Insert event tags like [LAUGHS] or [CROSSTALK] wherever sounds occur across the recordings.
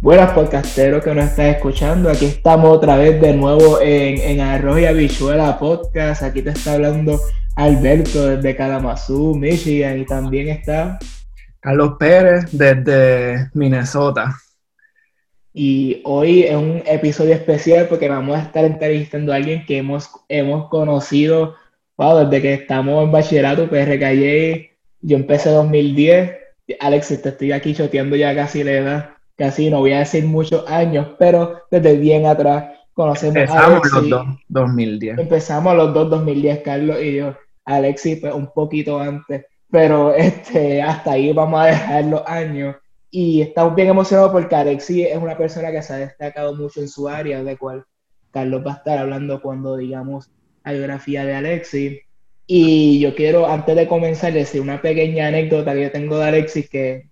Buenas podcasteros que nos están escuchando. Aquí estamos otra vez de nuevo en, en Arroz y Habichuela Podcast. Aquí te está hablando Alberto desde Kalamazoo, Michigan. Y también está Carlos Pérez desde Minnesota. Y hoy es un episodio especial porque vamos a estar entrevistando a alguien que hemos, hemos conocido desde que estamos en bachillerato, PRKJ. Yo empecé en 2010. Alex, te estoy aquí choteando ya casi la edad casi no voy a decir muchos años, pero desde bien atrás conocemos Empezamos a los dos, 2010. Empezamos los dos 2010, Carlos y yo. Alexis, pues un poquito antes, pero este, hasta ahí vamos a dejar los años. Y estamos bien emocionados porque Alexis es una persona que se ha destacado mucho en su área, de cual Carlos va a estar hablando cuando digamos la biografía de Alexis. Y yo quiero, antes de comenzar, decir una pequeña anécdota que yo tengo de Alexis que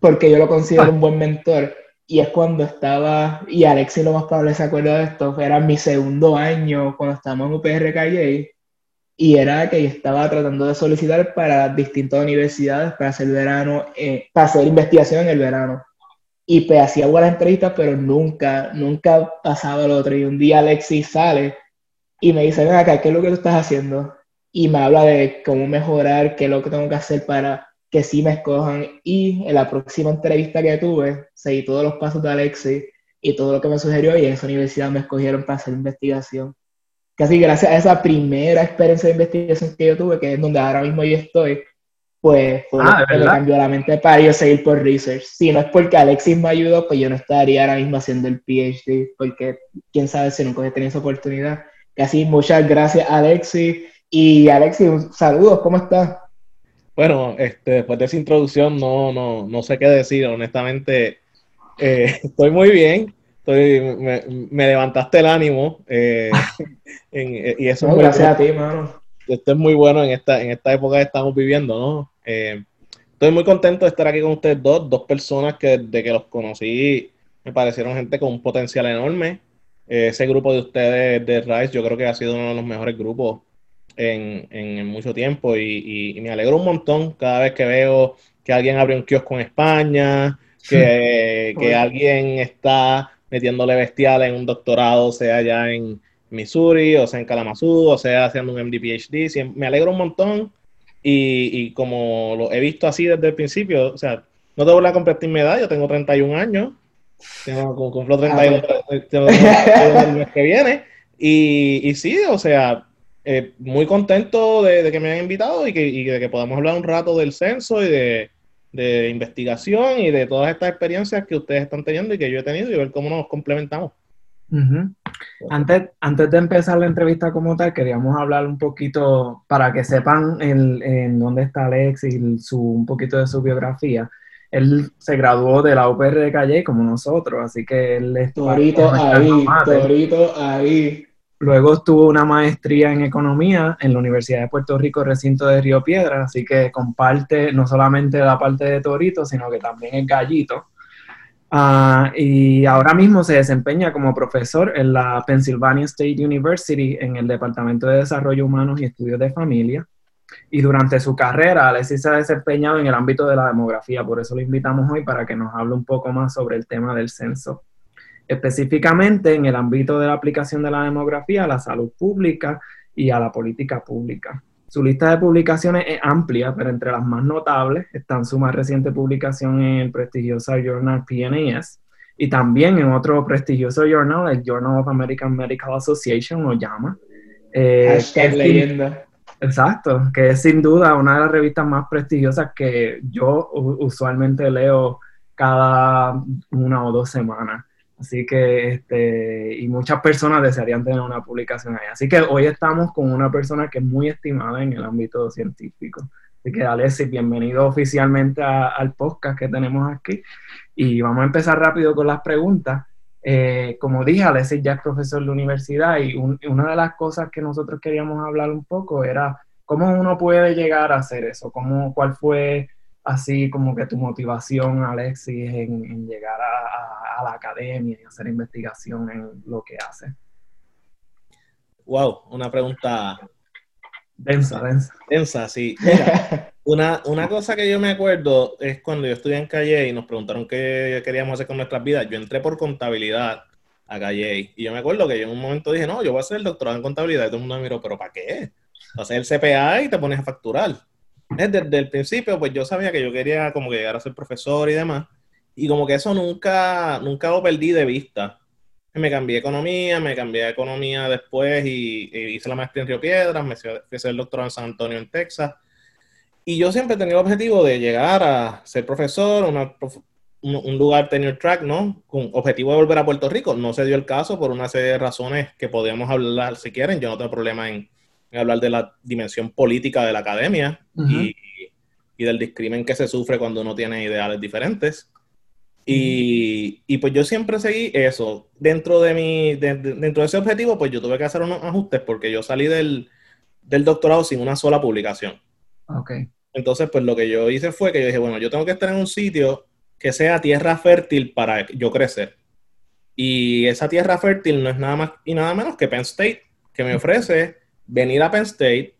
porque yo lo considero un buen mentor. Y es cuando estaba, y Alexis lo más probable se acuerda de esto, era mi segundo año cuando estábamos en UPR Calle, y era que yo estaba tratando de solicitar para distintas universidades para hacer verano, eh, para hacer investigación en el verano. Y pues hacía buenas entrevistas, pero nunca, nunca pasaba lo otro. Y un día Alexis sale y me dice, ven acá, ¿qué es lo que tú estás haciendo? Y me habla de cómo mejorar, qué es lo que tengo que hacer para que sí me escojan. Y en la próxima entrevista que tuve, seguí todos los pasos de Alexi y todo lo que me sugirió y en esa universidad me escogieron para hacer investigación. Casi gracias a esa primera experiencia de investigación que yo tuve, que es donde ahora mismo yo estoy, pues fue lo ah, que me cambió la mente para yo seguir por research. Si no es porque Alexis me ayudó, pues yo no estaría ahora mismo haciendo el PhD, porque quién sabe si nunca he tenido esa oportunidad. Casi muchas gracias Alexis. Y Alexis, saludos, ¿cómo estás? Bueno, este, después de esa introducción no, no, no sé qué decir, honestamente. Eh, [LAUGHS] estoy muy bien, estoy, me, levantaste el ánimo eh, [LAUGHS] y eso gracias a ti, mano. Esto es muy bueno en esta, en esta época que estamos viviendo, ¿no? Eh, estoy muy contento de estar aquí con ustedes dos, dos personas que desde que los conocí me parecieron gente con un potencial enorme. ese grupo de ustedes de Rice yo creo que ha sido uno de los mejores grupos en, en mucho tiempo y, me alegro un montón cada vez que veo que alguien abre un kiosco en España, [LAUGHS] que, que alguien está metiéndole bestial en un doctorado, sea ya en Missouri, o sea en Kalamazoo, o sea haciendo un MD PhD. Me alegro un montón y, y, como lo he visto así desde el principio, o sea, no tengo la completa mi edad, yo tengo 31 años, tengo, cumplo 31, ah, el mes que viene, y, y sí, o sea, eh, muy contento de, que me hayan invitado y, que, de que podamos hablar un rato del censo y de, investigación y de todas estas experiencias que ustedes están teniendo y que yo he tenido y ver cómo nos complementamos. antes, antes de empezar la entrevista como tal, queríamos hablar un poquito para que sepan en, dónde está Alex y su, un poquito de su biografía. Él se graduó de la UPR de Calle como nosotros, así que él es... Torito ahí, Torito ahí. Luego tuvo una maestría en economía en la Universidad de Puerto Rico, recinto de Río Piedra, así que comparte no solamente la parte de Torito, sino que también es gallito. Ah, y ahora mismo se desempeña como profesor en la Pennsylvania State University en el Departamento de Desarrollo Humano y Estudios de Familia. Y durante su carrera, Alexis se ha desempeñado en el ámbito de la demografía, por eso lo invitamos hoy para que nos hable un poco más sobre el tema del censo específicamente en el ámbito de la aplicación de la demografía a la salud pública y a la política pública. Su lista de publicaciones es amplia, pero entre las más notables están su más reciente publicación en el prestigioso journal PNAS y también en otro prestigioso journal, el Journal of American Medical Association, lo llama. Eh, leyenda. Exacto, que es sin duda una de las revistas más prestigiosas que yo usualmente leo cada una o dos semanas. Así que, este, y muchas personas desearían tener una publicación ahí. Así que hoy estamos con una persona que es muy estimada en el ámbito científico. Así que, Alexis, bienvenido oficialmente al podcast que tenemos aquí. Y vamos a empezar rápido con las preguntas. Eh, como dije, Alexis ya es profesor de universidad y una de las cosas que nosotros queríamos hablar un poco era cómo uno puede llegar a hacer eso, cómo, cuál fue así como que tu motivación, Alexis, en, llegar a, la academia y hacer investigación en lo que hace? Wow, una pregunta densa, densa. Densa, sí. [LAUGHS] Una, una cosa que yo me acuerdo es cuando yo estudié en Calle y nos preguntaron qué queríamos hacer con nuestras vidas. Yo entré por contabilidad a Calle y yo me acuerdo que yo en un momento dije, no, yo voy a hacer el doctorado en contabilidad. Y todo el mundo me miró, ¿pero para qué? Hacer el CPA y te pones a facturar. Desde, el principio, pues yo sabía que yo quería como que llegar a ser profesor y demás. Y como que eso nunca, nunca lo perdí de vista. Me cambié economía, me cambié economía después y, hice la maestría en Río Piedras, me hacer el doctorado en San Antonio, en Texas. Y yo siempre tenido el objetivo de llegar a ser profesor, un, lugar tenure track, ¿no? Con objetivo de volver a Puerto Rico. No se dio el caso por una serie de razones que podríamos hablar si quieren. Yo no tengo problema en, hablar de la dimensión política de la academia y, del discrimen que se sufre cuando uno tiene ideales diferentes. Y, y, pues yo siempre seguí eso. Dentro de, mi, dentro de ese objetivo, pues yo tuve que hacer unos ajustes porque yo salí del, del doctorado sin una sola publicación. Okay. Entonces, pues lo que yo hice fue que yo dije, bueno, yo tengo que estar en un sitio que sea tierra fértil para yo crecer. Y esa tierra fértil no es nada más y nada menos que Penn State, que me ofrece venir a Penn State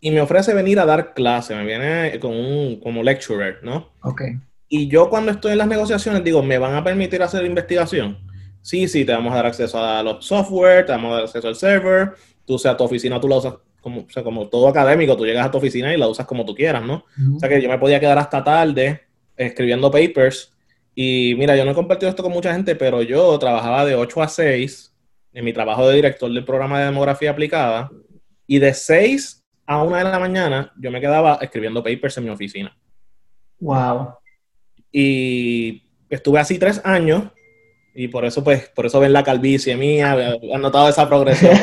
y me ofrece venir a dar clase, me viene con un, como lecturer, ¿no? Ok. Y yo cuando estoy en las negociaciones digo, ¿me van a permitir hacer investigación? Sí, sí, te vamos a dar acceso a los software, te vamos a dar acceso al server, tú sea tu oficina, tú la usas como, o sea, como todo académico, tú llegas a tu oficina y la usas como tú quieras, ¿no? O sea que yo me podía quedar hasta tarde escribiendo papers. Y mira, yo no he compartido esto con mucha gente, pero yo trabajaba de 8 a 6 en mi trabajo de director del programa de demografía aplicada. Y de 6 a 1 de la mañana yo me quedaba escribiendo papers en mi oficina. Wow. Y estuve así tres años y por eso, pues, por eso ven la calvicie mía, han notado esa progresión. [LAUGHS]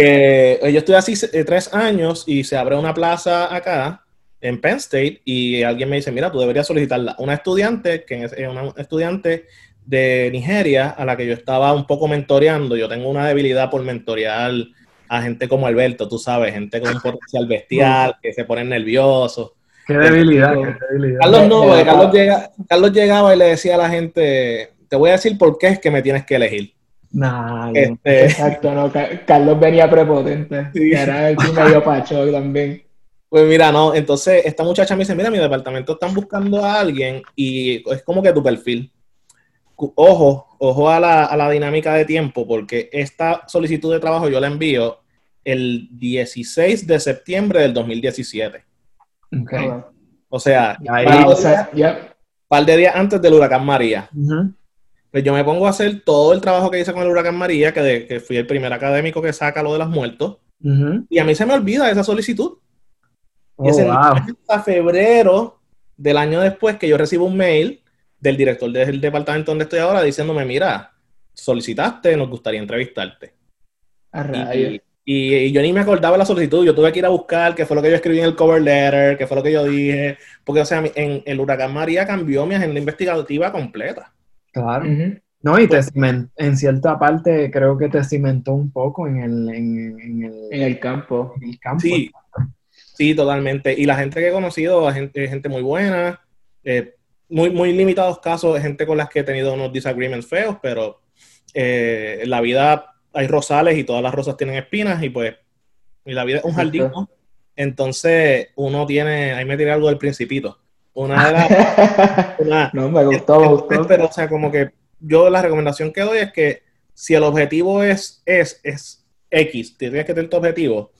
Eh, yo estoy así eh, tres años y se abre una plaza acá en Penn State y alguien me dice, mira, tú deberías solicitarla. Una estudiante, que es una estudiante de Nigeria a la que yo estaba un poco mentoreando. Yo tengo una debilidad por mentorear a gente como Alberto, tú sabes, gente con un potencial bestial, que se ponen nerviosos. Qué debilidad, qué debilidad. Carlos no, Carlos, llega, Carlos llegaba y le decía a la gente, te voy a decir por qué es que me tienes que elegir. Nah, este... [LAUGHS] Exacto, no, Carlos venía prepotente. Sí. Era el medio pacho también. Pues mira, no, entonces esta muchacha me dice, mira, mi departamento están buscando a alguien y es como que tu perfil. Ojo, ojo a la, a la dinámica de tiempo, porque esta solicitud de trabajo yo la envío el 16 de septiembre del 2017. Okay. O sea, un par de días antes del huracán María. Pues yo me pongo a hacer todo el trabajo que hice con el huracán María, que, que fui el primer académico que saca lo de los muertos. Y a mí se me olvida esa solicitud. y es oh, hasta febrero del año después que yo recibo un mail del director del departamento donde estoy ahora diciéndome, mira, solicitaste, nos gustaría entrevistarte. y, y, yo ni me acordaba de la solicitud, yo tuve que ir a buscar qué fue lo que yo escribí en el cover letter, qué fue lo que yo dije, porque o sea, en el huracán María cambió mi agenda investigativa completa. Claro. No, y te en cierta parte creo que te cimentó un poco en el, en, el, en el campo. En el campo. Sí, sí, totalmente. Y la gente que he conocido, gente, gente muy buena, eh, muy, muy limitados casos de gente con las que he tenido unos disagreements feos, pero eh, en la vida hay rosales y todas las rosas tienen espinas y pues y la vida es un jardín, Entonces uno tiene, ahí me tiré algo del principito. Una de las... [LAUGHS] no, me gustó, me gustó. [LAUGHS] Pero, o sea, como que yo la recomendación que doy es que si el objetivo es, es, es X, tienes que tener tu objetivo,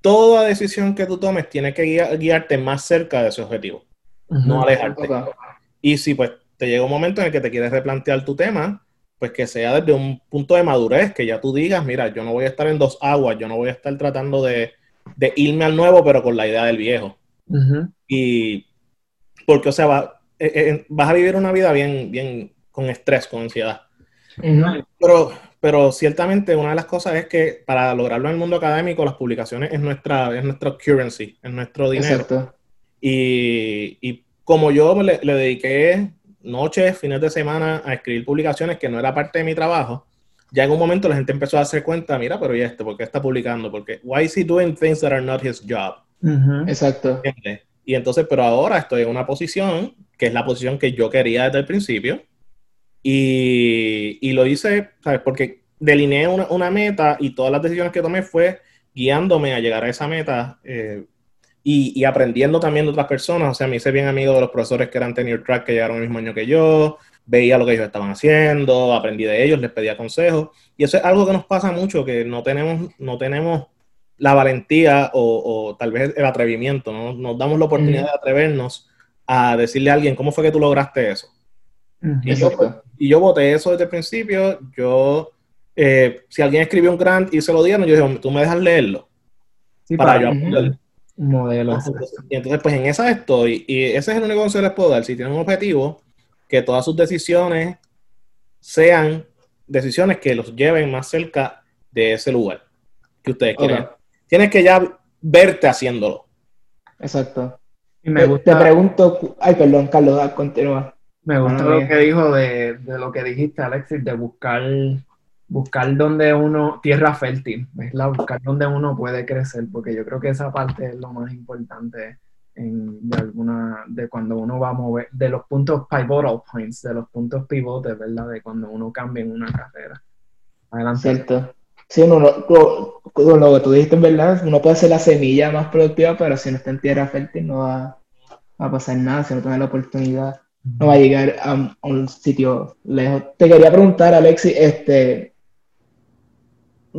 toda decisión que tú tomes tiene que guiarte más cerca de ese objetivo, no alejarte. Y si pues te llega un momento en el que te quieres replantear tu tema, pues que sea desde un punto de madurez, que ya tú digas, mira, yo no voy a estar en dos aguas, yo no voy a estar tratando de, de irme al nuevo, pero con la idea del viejo. Y porque, o sea, eh, eh, vas a vivir una vida bien, bien con estrés, con ansiedad. Pero, pero ciertamente una de las cosas es que para lograrlo en el mundo académico, las publicaciones es nuestra, es nuestra currency, es nuestro dinero. Y, y, como yo le, le, dediqué noches, fines de semana a escribir publicaciones que no era parte de mi trabajo, ya en un momento la gente empezó a hacer cuenta, mira, pero ¿y este? ¿Por qué está publicando? Porque, why is he doing things that are not his job? Exacto. Y entonces, pero ahora estoy en una posición que es la posición que yo quería desde el principio. Y, y lo hice, ¿sabes? Porque delineé una, una, meta y todas las decisiones que tomé fue guiándome a llegar a esa meta eh, y, aprendiendo también de otras personas. O sea, me hice bien amigo de los profesores que eran tenure track que llegaron el mismo año que yo, veía lo que ellos estaban haciendo, aprendí de ellos, les pedía consejos. Y eso es algo que nos pasa mucho, que no tenemos, no tenemos la valentía o, tal vez el atrevimiento, ¿no? nos damos la oportunidad de atrevernos a decirle a alguien, ¿cómo fue que tú lograste eso? y, yo, y, yo, voté eso desde el principio, yo, eh, si alguien escribió un grant y se lo dieron, yo dije, tú me dejas leerlo. para, yo aprender modelo. Y entonces, pues en esa estoy. Y ese es el único consejo que les puedo dar. Si tienen un objetivo, que todas sus decisiones sean decisiones que los lleven más cerca de ese lugar que ustedes quieren. Tienes que ya verte haciéndolo. Exacto. Y me gusta, te pregunto, ay, perdón, Carlos, continúa. Me gusta lo que dijo de, de, lo que dijiste, Alexis, de buscar buscar donde uno, tierra fértil, la buscar donde uno puede crecer, porque yo creo que esa parte es lo más importante en, de alguna, de cuando uno va a mover, de los puntos pivotal points, de los puntos pivotes, ¿verdad? De cuando uno cambia en una carrera. Adelante. Cierto. Sí, uno, lo, lo que tú dijiste, ¿verdad? Uno puede ser la semilla más productiva, pero si no está en tierra fértil no va, a pasar nada, si no tiene la oportunidad, no va a llegar a, a un sitio lejos. Te quería preguntar, Alexis, este,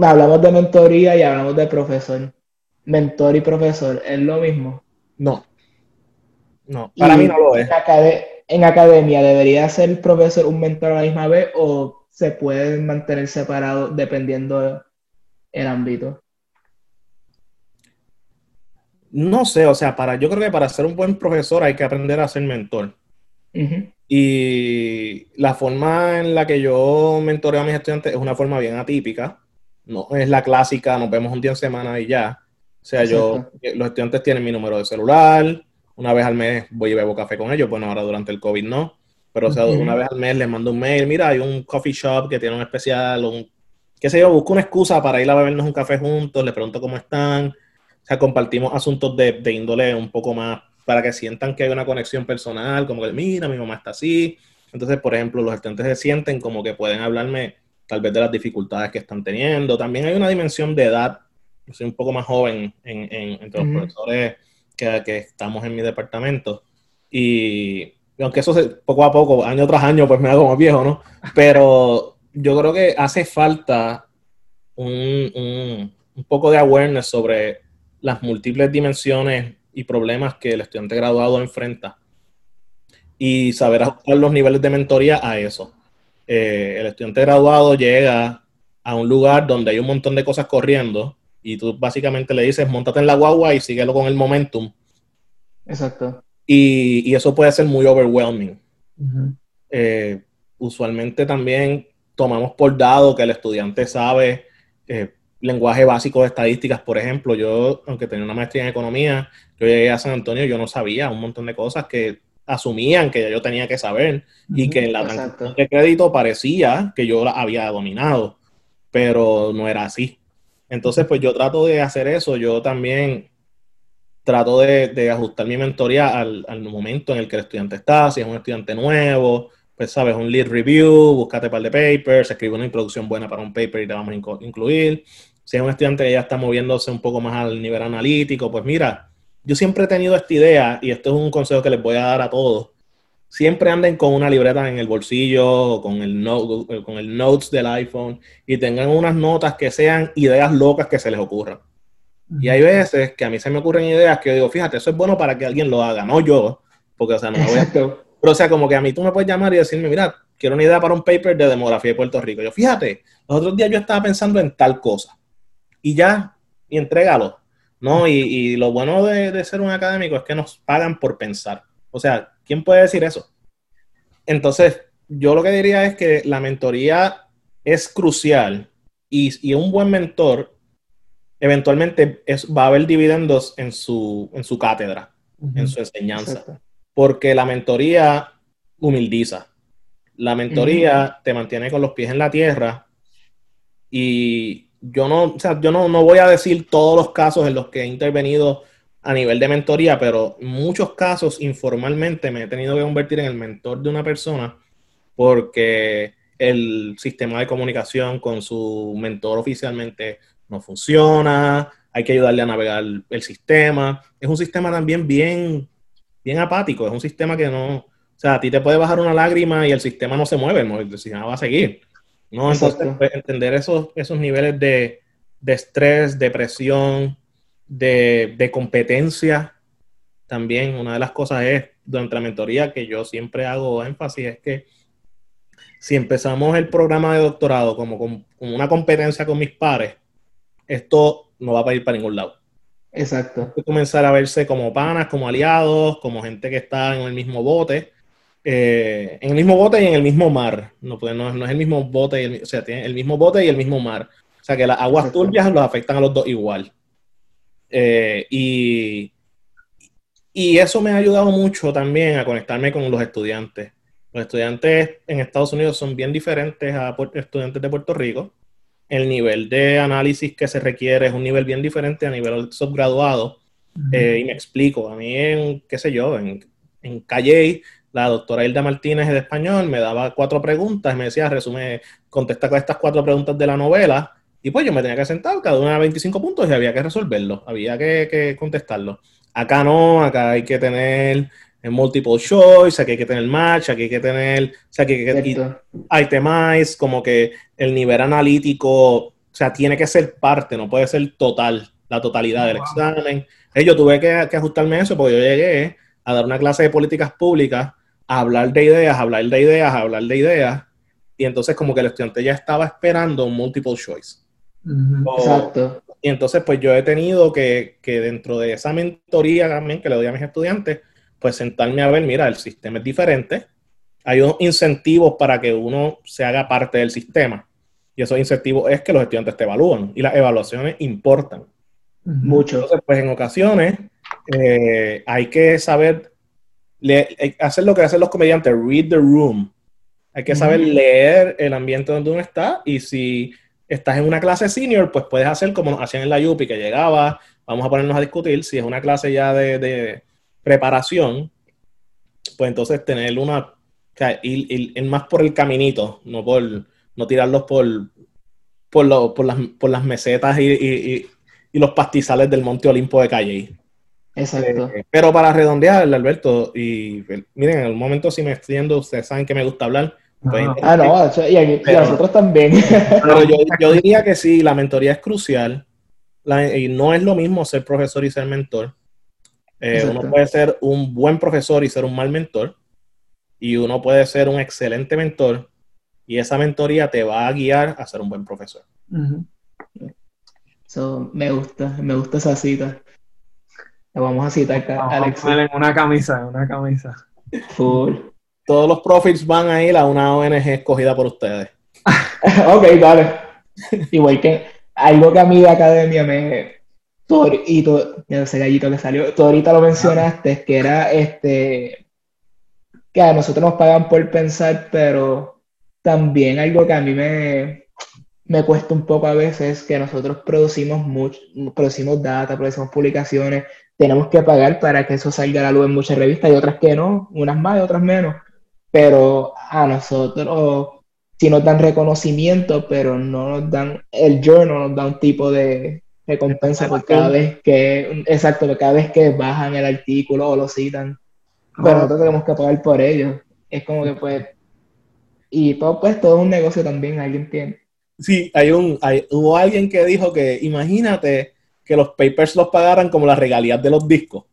hablamos de mentoría y hablamos de profesor. Mentor y profesor, ¿es lo mismo? No. No, para mí no lo es. En, academia, ¿debería ser profesor un mentor a la misma vez o se pueden mantener separados dependiendo el ámbito? No sé, o sea, para, yo creo que para ser un buen profesor hay que aprender a ser mentor. Y la forma en la que yo mentoreo a mis estudiantes es una forma bien atípica no es la clásica, nos vemos un día en semana y ya. O sea, yo, eh, los estudiantes tienen mi número de celular, una vez al mes voy y bebo café con ellos, bueno, ahora durante el COVID no, pero o sea, una vez al mes les mando un mail, mira, hay un coffee shop que tiene un especial, un, qué sé yo, busco una excusa para ir a bebernos un café juntos, les pregunto cómo están, o sea, compartimos asuntos de, de índole un poco más para que sientan que hay una conexión personal, como que, mira, mi mamá está así. Entonces, por ejemplo, los estudiantes se sienten como que pueden hablarme tal vez de las dificultades que están teniendo. También hay una dimensión de edad. Yo soy un poco más joven en, entre los profesores que, que, estamos en mi departamento. Y, aunque eso poco a poco, año tras año, pues me hago más viejo, ¿no? Pero yo creo que hace falta un, un, un poco de awareness sobre las múltiples dimensiones y problemas que el estudiante graduado enfrenta y saber ajustar los niveles de mentoría a eso. Eh, el estudiante graduado llega a un lugar donde hay un montón de cosas corriendo y tú básicamente le dices, montate en la guagua y síguelo con el momentum. Exacto. Y, eso puede ser muy overwhelming. Eh, usualmente también tomamos por dado que el estudiante sabe eh, lenguaje básico de estadísticas, por ejemplo. Yo, aunque tenía una maestría en economía, yo llegué a San Antonio y yo no sabía un montón de cosas que asumían que yo tenía que saber y que en la transacción de crédito parecía que yo la había dominado, pero no era así. Entonces, pues yo trato de hacer eso, yo también trato de, ajustar mi mentoría al, momento en el que el estudiante está, si es un estudiante nuevo, pues sabes, un lead review, búscate un par de papers, escribe una introducción buena para un paper y te vamos a incluir. Si es un estudiante que ya está moviéndose un poco más al nivel analítico, pues mira, yo siempre he tenido esta idea, y esto es un consejo que les voy a dar a todos. Siempre anden con una libreta en el bolsillo, con el, con el notes del iPhone, y tengan unas notas que sean ideas locas que se les ocurran. Y hay veces que a mí se me ocurren ideas que yo digo, fíjate, eso es bueno para que alguien lo haga, no yo, porque, o sea, no me voy a... Pero, o sea, como que a mí tú me puedes llamar y decirme, mira, quiero una idea para un paper de demografía de Puerto Rico. Yo, fíjate, los otros días yo estaba pensando en tal cosa. Y ya, y entrégalo. ¿No? Y, lo bueno de, ser un académico es que nos pagan por pensar. O sea, ¿quién puede decir eso? Entonces, yo lo que diría es que la mentoría es crucial y, un buen mentor eventualmente va a haber dividendos en su, en su cátedra, en su enseñanza. Porque la mentoría humildiza. La mentoría te mantiene con los pies en la tierra y, yo no, o sea, yo no, no voy a decir todos los casos en los que he intervenido a nivel de mentoría, pero muchos casos informalmente me he tenido que convertir en el mentor de una persona porque el sistema de comunicación con su mentor oficialmente no funciona, hay que ayudarle a navegar el sistema. Es un sistema también bien, bien apático, es un sistema que no, o sea, a ti te puede bajar una lágrima y el sistema no se mueve, el sistema va a seguir. ¿No? Entonces, pues, entender esos, esos niveles de, de estrés, de presión, de, de, competencia, también una de las cosas es, durante la mentoría que yo siempre hago énfasis, es que si empezamos el programa de doctorado como con, una competencia con mis pares, esto no va a ir para ningún lado. Exacto. Hay que comenzar a verse como panas, como aliados, como gente que está en el mismo bote. Eh, en el mismo bote y en el mismo mar. No, pues, no, es el mismo bote, y el, o sea, tiene el mismo bote y el mismo mar. O sea, que las aguas turbias los afectan a los dos igual. Eh, y, y eso me ha ayudado mucho también a conectarme con los estudiantes. Los estudiantes en Estados Unidos son bien diferentes a estudiantes de Puerto Rico. El nivel de análisis que se requiere es un nivel bien diferente a nivel subgraduado. Eh, y me explico, a mí en, qué sé yo, en, en Calle, la doctora Hilda Martínez de español me daba cuatro preguntas y me decía, resume, contesta con estas cuatro preguntas de la novela. Y pues yo me tenía que sentar, cada una a 25 puntos y había que resolverlo, había que, que contestarlo. Acá no, acá hay que tener en multiple choice, aquí hay que tener match, aquí hay que tener, o sea, aquí hay que itemize, como que el nivel analítico, o sea, tiene que ser parte, no puede ser total, la totalidad del examen. Eh, yo tuve que, ajustarme eso porque yo llegué a dar una clase de políticas públicas, a hablar de ideas, a hablar de ideas, a hablar de ideas, y entonces como que el estudiante ya estaba esperando un multiple choice. Exacto. Y entonces pues yo he tenido que, que dentro de esa mentoría también que le doy a mis estudiantes, pues sentarme a ver, mira, el sistema es diferente, hay unos incentivos para que uno se haga parte del sistema. Y esos incentivos es que los estudiantes te evalúan y las evaluaciones importan. Mucho. Entonces, pues en ocasiones eh, hay que saber hacer lo que hacen los comediantes, read the room. Hay que saber leer el ambiente donde uno está y si estás en una clase senior, pues puedes hacer como hacían en la UPI, que llegaba, vamos a ponernos a discutir, si es una clase ya de preparación, pues entonces tener una, o sea, ir, más por el caminito, no por, no tirarlos por, por, por, las, por las mesetas y, los pastizales del Monte Olimpo de Calle. Exacto. Eh, pero para redondear, Alberto, y miren, en el momento si me extiendo, ustedes saben que me gusta hablar. Pues, ah, no, y, a, nosotros también. [LAUGHS] Pero yo, [LAUGHS] yo, diría que sí, la mentoría es crucial. y no es lo mismo ser profesor y ser mentor. Eh, uno puede ser un buen profesor y ser un mal mentor, y uno puede ser un excelente mentor, y esa mentoría te va a guiar a ser un buen profesor. me gusta, me gusta esa cita. La vamos a citar acá, Alex. En una camisa, una camisa. Full. Todos los profits van a ir a una ONG escogida por ustedes. [LAUGHS] ok, dale. Igual que algo que a mí de academia me, Torito, ese gallito que salió, tú ahorita lo mencionaste, que era este, que a nosotros nos pagan por pensar, pero también algo que a mí me, me cuesta un poco a veces, que nosotros producimos mucho, producimos data, producimos publicaciones, tenemos que pagar para que eso salga a la luz en muchas revistas y otras que no, unas más y otras menos, pero a nosotros sí nos dan reconocimiento, pero no nos dan, el journal nos da un tipo de, recompensa por cada vez que, exacto, cada vez que bajan el artículo o lo citan. Pero ah. nosotros tenemos que pagar por ello. Es como que pues, y todo pues todo es un negocio también, alguien tiene. Sí, hay un, hay, hubo alguien que dijo que imagínate que los papers los pagaran como las regalías de los discos.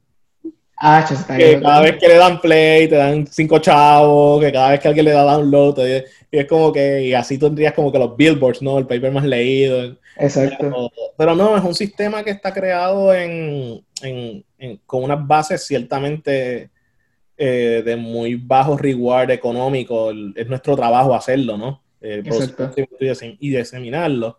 Ah, que cada vez que le dan play te dan cinco chavos, que cada vez que alguien le da download, y es como que, y así tendrías como que los billboards, ¿no? El paper más leído. Exacto. Pero, no, es un sistema que está creado con unas bases ciertamente eh, de muy bajo reward económico. Es nuestro trabajo hacerlo, ¿no? Eh, y diseminarlo.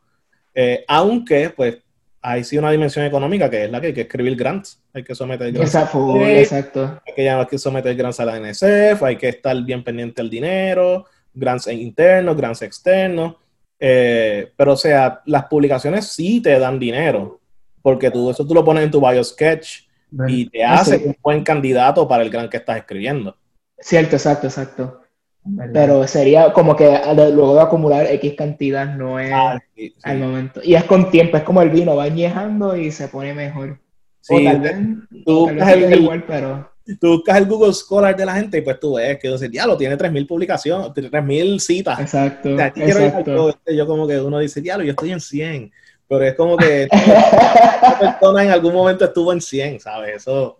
Eh, aunque, pues, hay sí una dimensión económica que es la que hay que escribir grants. Hay que someter grants. Exacto. exacto. Hay que, hay que someter grants a la NSF, hay que estar bien pendiente del dinero, grants internos, grants externos. Eh, pero, o sea, las publicaciones sí te dan dinero, porque tú eso tú lo pones en tu biosketch y te hace un buen candidato para el gran que estás escribiendo. Cierto, exacto, exacto. Pero sería como que luego de acumular X cantidad no es ah, al momento. Y es con tiempo, es como el vino, va añejando y se pone mejor. Sí, tú, buscas el, igual, pero... tú buscas el Google Scholar de la gente y pues tú ves que dice, diablo, tiene 3.000 publicaciones, 3.000 citas. Exacto, exacto. Yo, yo, como que uno dice, diablo, yo estoy en 100. Pero es como que [LAUGHS] esa persona en algún momento estuvo en 100, ¿sabes? Eso,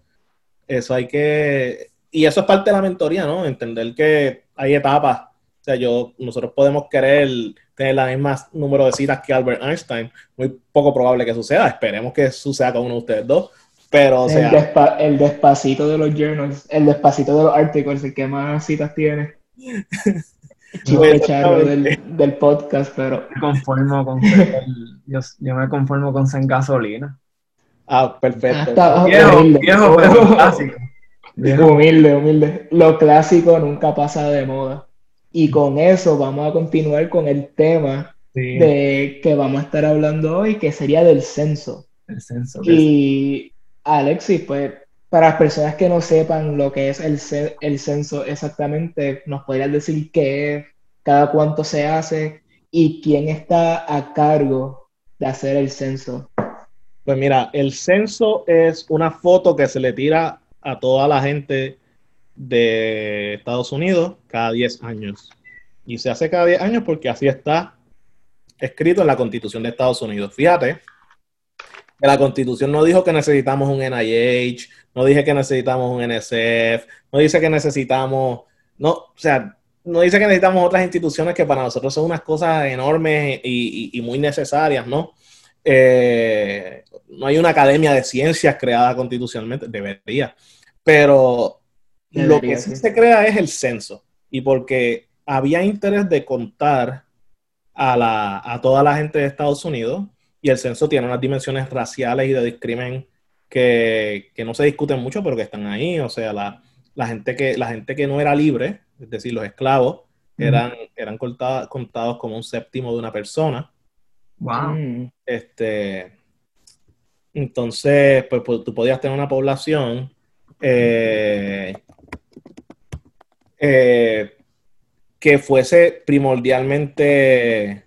eso hay que... Y eso es parte de la mentoría, ¿no? Entender que hay etapas. O sea, yo, nosotros podemos querer tener la misma número de citas que Albert Einstein. Muy poco probable que suceda. Esperemos que suceda con uno de ustedes dos. Pero, o sea... El, despacito de los journals, el despacito de los articles, el que más citas tiene. [LAUGHS] del, del, podcast, pero... Me conformo con yo, yo, me conformo con ser gasolina. Ah, perfecto. Ah, viejo, viejo, pero clásico. Humilde, humilde. Lo clásico nunca pasa de moda. Y con eso vamos a continuar con el tema de que vamos a estar hablando hoy, que sería del censo. El censo. Y Alexis, pues, para las personas que no sepan lo que es el, el censo exactamente, ¿nos podrías decir qué es, cada cuánto se hace y quién está a cargo de hacer el censo? Pues mira, el censo es una foto que se le tira a toda la gente de Estados Unidos cada 10 años. Y se hace cada 10 años porque así está escrito en la Constitución de Estados Unidos. Fíjate que la Constitución no dijo que necesitamos un NIH, no dije que necesitamos un NSF, no dice que necesitamos, no, o sea, no dice que necesitamos otras instituciones que para nosotros son unas cosas enormes y, muy necesarias, ¿no? Eh, no hay una academia de ciencias creada constitucionalmente, debería. Pero lo que sí se crea es el censo. Y porque había interés de contar a, la, a toda la gente de Estados Unidos, y el censo tiene unas dimensiones raciales y de discrimen que, que no se discuten mucho, pero que están ahí. O sea, la, la, gente, que, la gente que no era libre, es decir, los esclavos, eran, eran contados como un séptimo de una persona. Wow. Este, entonces, pues, pues, tú podías tener una población eh, eh, que fuese primordialmente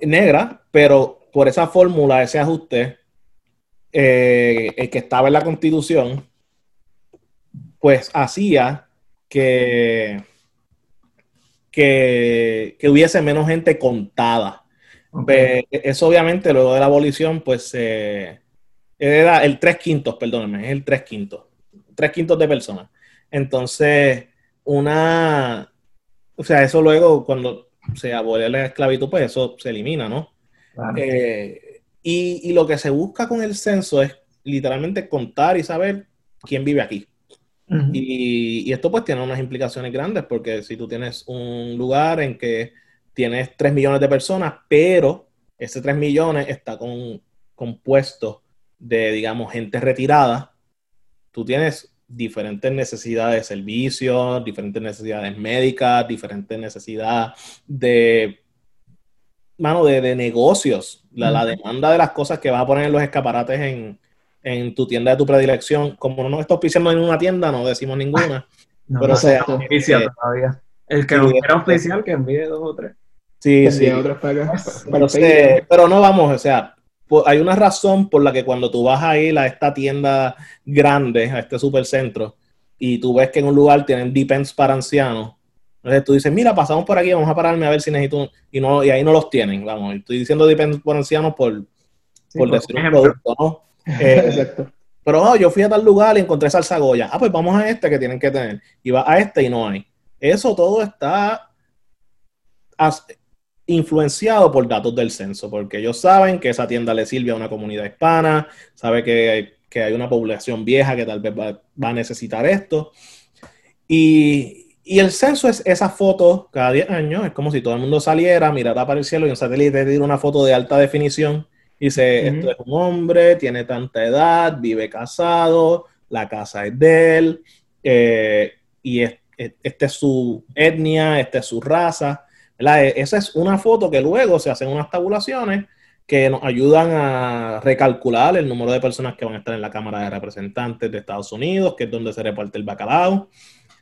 negra, pero por esa fórmula, ese ajuste, eh, el que estaba en la constitución, pues hacía que, que, hubiese menos gente contada. Eso obviamente luego de la abolición, pues era el tres quintos, perdóname, es el tres quintos. Tres quintos de personas. Entonces, una, o sea, eso luego cuando se abole la esclavitud, pues eso se elimina, ¿no? Eh, y, lo que se busca con el censo es literalmente contar y saber quién vive aquí. y, y, esto pues tiene unas implicaciones grandes porque si tú tienes un lugar en que tienes 3 millones de personas, pero ese 3 millones está con, compuesto de, digamos, gente retirada, tú tienes diferentes necesidades de servicios, diferentes necesidades médicas, diferentes necesidades de, mano, de, negocios. La, demanda de las cosas que vas a poner en los escaparates en, en tu tienda de tu predilección. Como no nos está auspiciando en una tienda, no decimos ninguna. [LAUGHS] pero sea, eh, todavía. El que lo quiera oficial, que envíe dos o tres. Sí, sí. Pero, pero no vamos, o sea, hay una razón por la que cuando tú vas a ir a esta tienda grande, a este supercentro, y tú ves que en un lugar tienen Depends para ancianos, entonces tú dices, mira, pasamos por aquí, vamos a pararme a ver si necesito, y, no, y ahí no los tienen, vamos, estoy diciendo Depends para ancianos por, por decir un producto, ¿no? [LAUGHS] Eh, pero yo fui a tal lugar y encontré salsa Goya. Ah, pues vamos a este que tienen que tener. Y va a este y no hay. Eso todo está influenciado por datos del censo, porque ellos saben que esa tienda le sirve a una comunidad hispana, sabe que hay, que hay una población vieja que tal vez va, a necesitar esto. Y, el censo es esa foto cada 10 años, es como si todo el mundo saliera, mirara para el cielo y un satélite tira una foto de alta definición. Y dice, esto es un hombre, tiene tanta edad, vive casado, la casa es de él, eh, y esta es su etnia, esta es su raza. E, esa es una foto que luego se hacen unas tabulaciones que nos ayudan a recalcular el número de personas que van a estar en la Cámara de Representantes de Estados Unidos, que es donde se reparte el bacalao.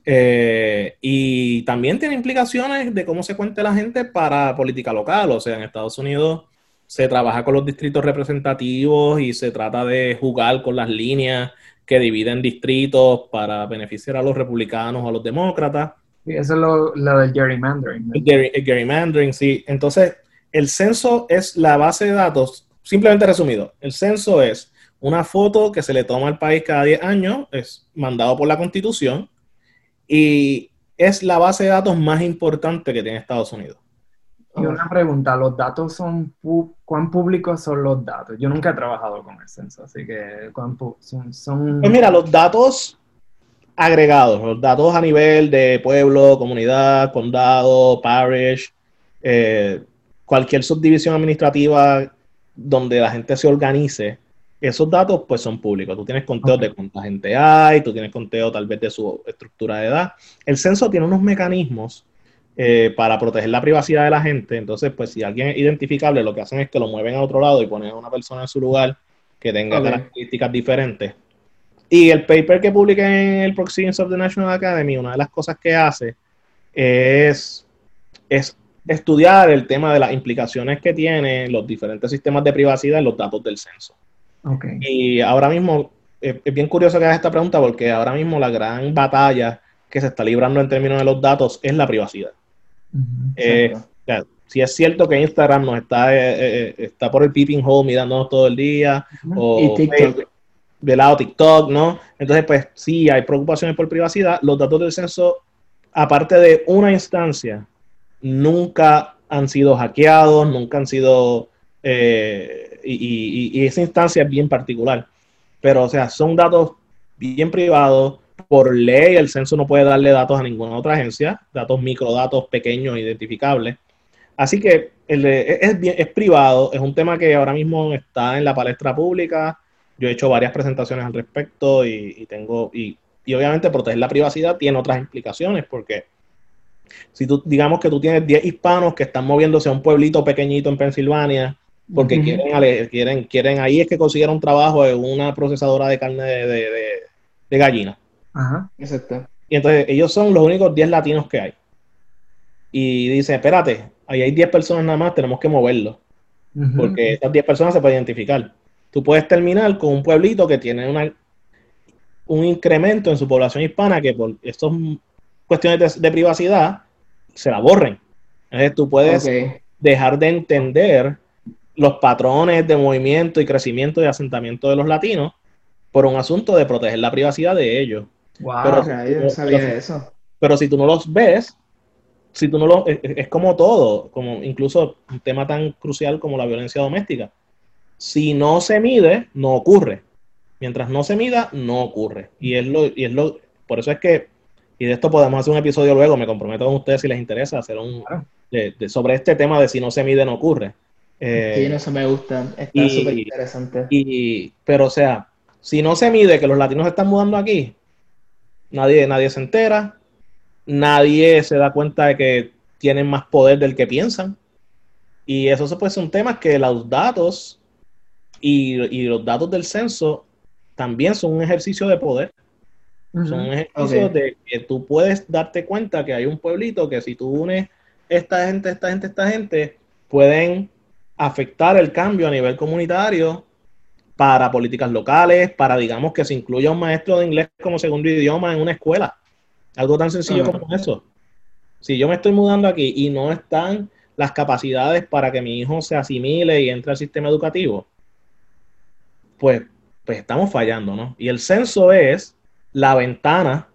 Eh, y también tiene implicaciones de cómo se cuente la gente para política local. O sea, en Estados Unidos se trabaja con los distritos representativos y se trata de jugar con las líneas que dividen distritos para beneficiar a los republicanos o a los demócratas. Eso es lo, del gerrymandering. El, gerrymandering, sí. Entonces, el censo es la base de datos, simplemente resumido, el censo es una foto que se le toma al país cada 10 años, es mandado por la constitución y es la base de datos más importante que tiene Estados Unidos. Y una pregunta, ¿los datos son, cuán públicos son los datos? Yo nunca he trabajado con el censo, así que ¿cuán son, son... Pues mira, los datos agregados, los datos a nivel de pueblo, comunidad, condado, parish, eh, cualquier subdivisión administrativa donde la gente se organice, esos datos pues son públicos. Tú tienes conteo de cuánta gente hay, tú tienes conteo tal vez de su estructura de edad. El censo tiene unos mecanismos eh, para proteger la privacidad de la gente. Entonces, pues si alguien es identificable, lo que hacen es que lo mueven a otro lado y ponen a una persona en su lugar que tenga características diferentes. Y el paper que publiqué en el Proceedings of the National Academy, una de las cosas que hace es, es estudiar el tema de las implicaciones que tienen los diferentes sistemas de privacidad en los datos del censo. Y ahora mismo, es, bien curioso que hagas esta pregunta porque ahora mismo la gran batalla que se está librando en términos de los datos es la privacidad. Eh, si es cierto que Instagram nos está, eh, eh, está por el peeping hole mirándonos todo el día, o TikTok. De lado TikTok, ¿no? Entonces, pues sí, hay preocupaciones por privacidad. Los datos del censo, aparte de una instancia, nunca han sido hackeados, nunca han sido... y, y, esa instancia es bien particular. Pero, o sea, son datos bien privados, por ley el censo no puede darle datos a ninguna otra agencia, datos microdatos pequeños identificables. Así que es, es privado, es un tema que ahora mismo está en la palestra pública. Yo he hecho varias presentaciones al respecto y, tengo, y, obviamente proteger la privacidad tiene otras implicaciones porque si tú, digamos que tú tienes 10 hispanos que están moviéndose a un pueblito pequeñito en Pensilvania porque quieren, quieren, quieren, ahí es que consiguieron trabajo en una procesadora de carne de gallina. Ajá. Exacto. Y entonces ellos son los únicos 10 latinos que hay. Y dice, espérate, ahí hay 10 personas nada más, tenemos que moverlo. Porque esas 10 personas se pueden identificar. Tú puedes terminar con un pueblito que tiene una, un incremento en su población hispana que por estas cuestiones de, privacidad se la borren. Entonces tú puedes dejar de entender los patrones de movimiento y crecimiento y asentamiento de los latinos por un asunto de proteger la privacidad de ellos pero, eso. Pero si tú no los ves, si tú no lo, es, como todo, como incluso un tema tan crucial como la violencia doméstica. Si no se mide, no ocurre. Mientras no se mida, no ocurre. Y es lo, y es lo, por eso es que, y de esto podemos hacer un episodio luego, me comprometo con ustedes si les interesa hacer un sobre este tema de si no se mide, no ocurre. Eh, sí, eso me gusta, está súper interesante. Y, pero o sea, si no se mide que los latinos están mudando aquí, nadie, nadie se entera, nadie se da cuenta de que tienen más poder del que piensan. Y eso pues, son temas que los datos y, los datos del censo también son un ejercicio de poder. Son un ejercicio de que tú puedes darte cuenta que hay un pueblito que si tú unes esta gente, esta gente, esta gente, pueden afectar el cambio a nivel comunitario para políticas locales, para digamos que se incluya un maestro de inglés como segundo idioma en una escuela. Algo tan sencillo como eso. Si yo me estoy mudando aquí y no están las capacidades para que mi hijo se asimile y entre al sistema educativo, pues, pues estamos fallando, ¿no? Y el censo es la ventana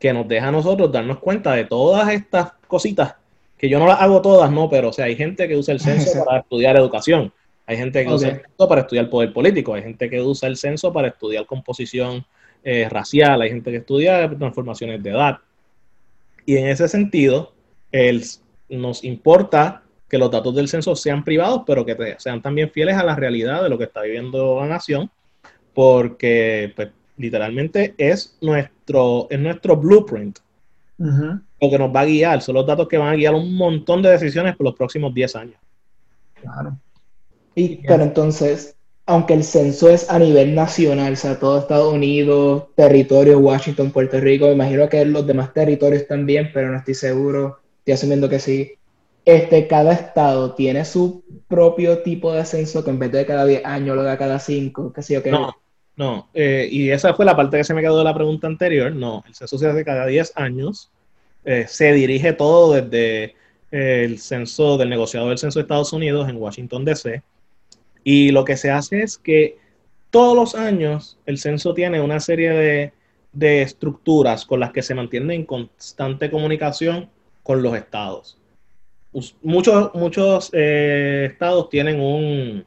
que nos deja a nosotros darnos cuenta de todas estas cositas, que yo no las hago todas, ¿no? Pero o sea, hay gente que usa el censo [LAUGHS] para estudiar educación hay gente que usa el censo para estudiar poder político, hay gente que usa el censo para estudiar composición eh, racial, hay gente que estudia transformaciones de edad. Y en ese sentido, nos importa que los datos del censo sean privados, pero que sean también fieles a la realidad de lo que está viviendo la nación, porque pues, literalmente es nuestro, es nuestro blueprint. Lo que nos va a guiar, son los datos que van a guiar un montón de decisiones por los próximos 10 años. Claro. Y, pero entonces, aunque el censo es a nivel nacional, o sea, todo Estados Unidos, territorio, Washington, Puerto Rico, me imagino que los demás territorios también, pero no estoy seguro, estoy asumiendo que sí. Este, cada estado tiene su propio tipo de censo que en vez de cada 10 años lo da cada 5, qué sé yo qué. No, no, eh, y esa fue la parte que se me quedó de la pregunta anterior. No, el censo se hace cada 10 años. Eh, se dirige todo desde eh, el censo del negociador del censo de Estados Unidos en Washington, D.C. Y lo que se hace es que todos los años el censo tiene una serie de, de estructuras con las que se mantiene en constante comunicación con los estados. Muchos, muchos estados tienen un,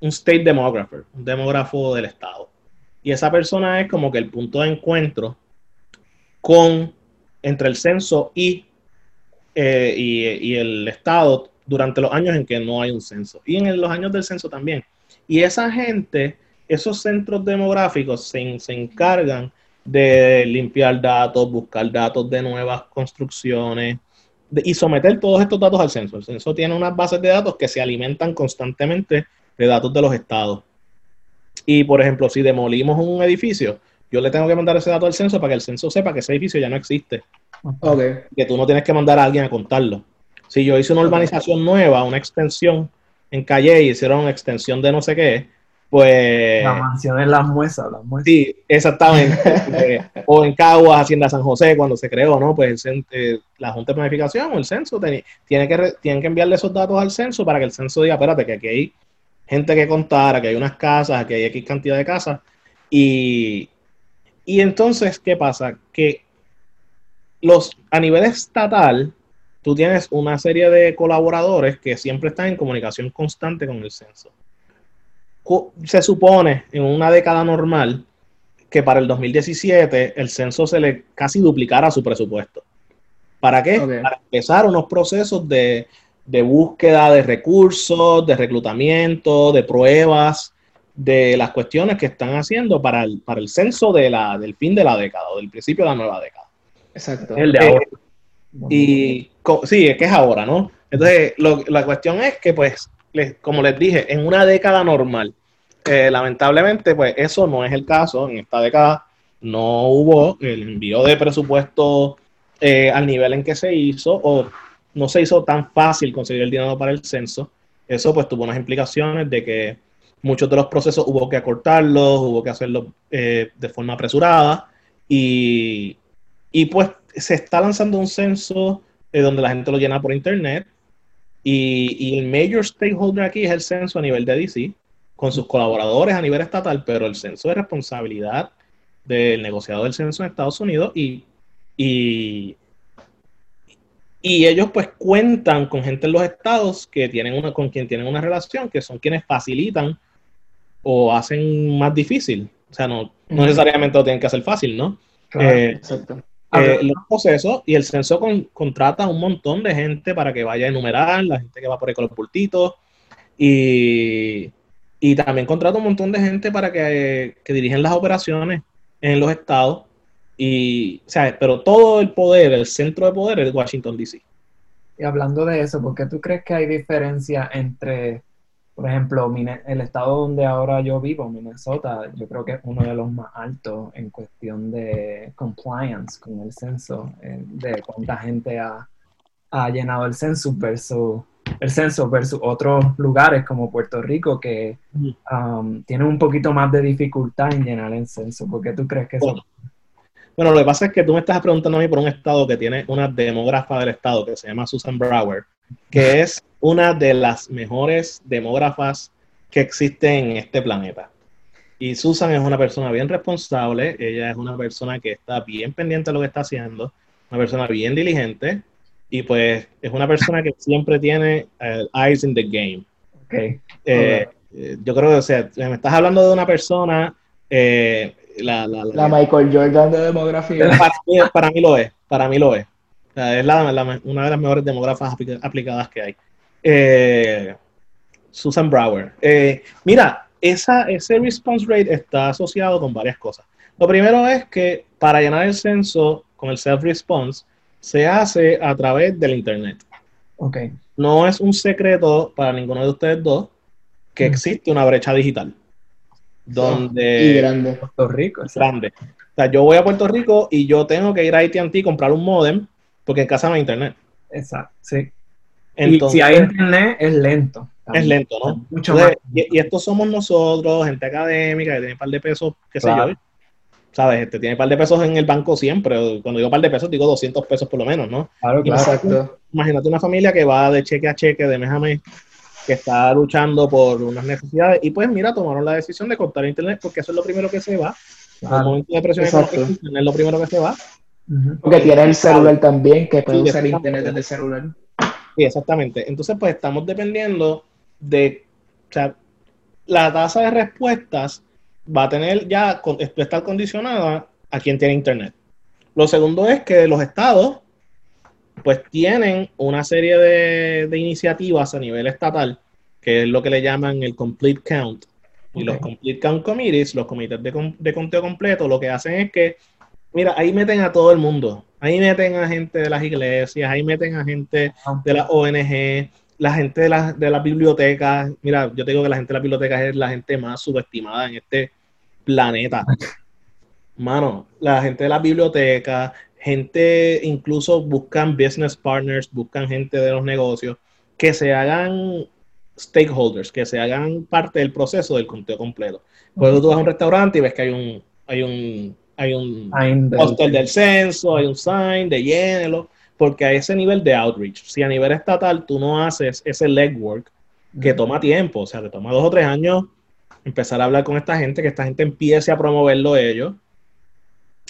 un state demographer, un demógrafo del estado. Y esa persona es como que el punto de encuentro con entre el censo y, eh, y, el estado durante los años en que no hay un censo. Y en los años del censo también. Y esa gente, esos centros demográficos se, se encargan de limpiar datos, buscar datos de nuevas construcciones y someter todos estos datos al censo. El censo tiene unas bases de datos que se alimentan constantemente de datos de los estados. Y, por ejemplo, si demolimos un edificio, yo le tengo que mandar ese dato al censo para que el censo sepa que ese edificio ya no existe. Okay. Que tú no tienes que mandar a alguien a contarlo. Si yo hice una urbanización nueva, una extensión en calle y hicieron una extensión de no sé qué, pues... La mansión en las muesas, las muesas. Sí, exactamente. [LAUGHS] o en Caguas, Hacienda San José, cuando se creó, ¿no? Pues eh, la Junta de Planificación o el censo tiene que, tienen que enviarle esos datos al censo para que el censo diga, espérate, que aquí hay gente que contar, que hay unas casas, que hay X cantidad de casas. Y, y entonces, ¿qué pasa? Que los, a nivel estatal, tú tienes una serie de colaboradores que siempre están en comunicación constante con el censo. Se supone en una década normal que para el 2017 el censo se le casi duplicara su presupuesto. ¿Para qué? Para empezar unos procesos de de búsqueda de recursos, de reclutamiento, de pruebas, de las cuestiones que están haciendo para el, para el censo de la, del fin de la década o del principio de la nueva década. Exacto. El de ahora. y sí, es que es ahora, ¿no? Entonces, la cuestión es que, pues, como les dije, en una década normal, eh, lamentablemente, pues eso no es el caso. En esta década no hubo el envío de presupuesto eh, al nivel en que se hizo, o no se hizo tan fácil conseguir el dinero para el censo. Eso pues tuvo unas implicaciones de que muchos de los procesos hubo que acortarlos, hubo que hacerlos eh, de forma apresurada y, pues se está lanzando un censo donde la gente lo llena por internet y, y, el mayor stakeholder aquí es el censo a nivel de DC con sus colaboradores a nivel estatal, pero el censo es responsabilidad del negociador del censo en Estados Unidos y, y y ellos pues cuentan con gente en los estados que tienen una, con quien tienen una relación, que son quienes facilitan o hacen más difícil. O sea, no, necesariamente lo tienen que hacer fácil, ¿no? Eh, exacto. Eh, los procesos y el censo contrata un montón de gente para que vaya a enumerar, la gente que va por ahí con los pultitos y, y también contrata un montón de gente para que, que dirigen las operaciones en los estados y, o pero todo el poder, el centro de poder es Washington, D.C. Y hablando de eso, ¿por qué tú crees que hay diferencia entre, por ejemplo, el estado donde ahora yo vivo, Minnesota, yo creo que es uno de los más altos en cuestión de compliance con el censo, eh, de cuánta gente ha, llenado el censo versus el censo versus otros lugares como Puerto Rico que um, tienen un poquito más de dificultad en llenar el censo. ¿Por qué tú crees que eso? Bueno, lo que pasa es que tú me estás preguntando a mí por un estado que tiene una demógrafa del estado que se llama Susan Brower, que es una de las mejores demógrafas que existen en este planeta. Y Susan es una persona bien responsable, ella es una persona que está bien pendiente de lo que está haciendo, una persona bien diligente y pues es una persona que siempre tiene uh, eyes in the game. Okay. Eh, eh, yo creo que, o sea, me estás hablando de una persona eh, la, la, Michael Jordan de demografía. Para mí, lo es, para mí lo es. Es una de las mejores demógrafas aplicadas que hay. Eh, Susan Brower. Eh, mira, esa, ese response rate está asociado con varias cosas. Lo primero es que para llenar el censo con el self-response se hace a través del Internet. Okay. No es un secreto para ninguno de ustedes dos que existe una brecha digital. Donde... Y grande. Puerto Rico. Grande. O sea, yo voy a Puerto Rico y yo tengo que ir a AT&T y comprar un modem porque en casa no hay internet. Exacto, sí. Entonces, y si hay internet, es lento. Es lento, ¿no? Mucho más. Y, estos somos nosotros, gente académica, que tiene un par de pesos, qué sé yo. ¿Sabes? Este, tiene un par de pesos en el banco siempre. Cuando digo par de pesos, digo 200 pesos por lo menos, ¿no? Claro, claro. Exacto. Imagínate una familia que va de cheque a cheque, de mes a mes, que está luchando por unas necesidades. Y pues, mira, tomaron la decisión de cortar internet porque eso es lo primero que se va. En el momento de presión económica, es lo primero que se va. Porque tiene el celular también, que puede usar internet desde el celular. Sí, exactamente. Entonces, pues estamos dependiendo de, o sea, la tasa de respuestas va a tener ya, estar condicionada a quien tiene internet. Lo segundo es que los estados, pues tienen una serie de, iniciativas a nivel estatal, que es lo que le llaman el complete count. Y los complete count committees, los comités de, de conteo completo, lo que hacen es que Mira, ahí meten a todo el mundo. Ahí meten a gente de las iglesias, ahí meten a gente de las ONG, la gente de, las de las bibliotecas. Mira, yo te digo que la gente de las bibliotecas es la gente más subestimada en este planeta. [LAUGHS] Mano, la gente de las bibliotecas, gente incluso buscan business partners, buscan gente de los negocios, que se hagan stakeholders, que se hagan parte del proceso del conteo completo. Cuando tú vas a un restaurante y ves que hay un, hay un hay un póster del... censo, hay un sign de llénelo, porque a ese nivel de outreach, si a nivel estatal tú no haces ese legwork que toma tiempo, o sea, te toma dos o tres años empezar a hablar con esta gente, que esta gente empiece a promoverlo ellos.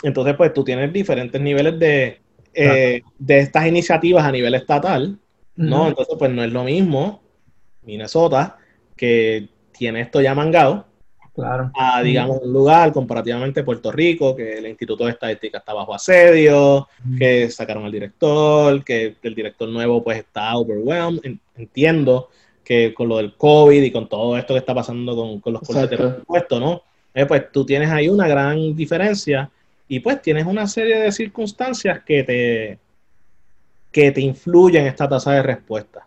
Entonces, pues tú tienes diferentes niveles de, eh, de estas iniciativas a nivel estatal, ¿no? Entonces, pues no es lo mismo Minnesota, que tiene esto ya mangado, claro. a, digamos, un lugar comparativamente Puerto Rico, que el Instituto de Estadística está bajo asedio, que sacaron al director, que el director nuevo pues está overwhelmed. Entiendo que con lo del COVID y con todo esto que está pasando con, con los cortes de presupuesto, ¿no? Eh, pues tú tienes ahí una gran diferencia y pues tienes una serie de circunstancias que te, que te influyen en esta tasa de respuesta.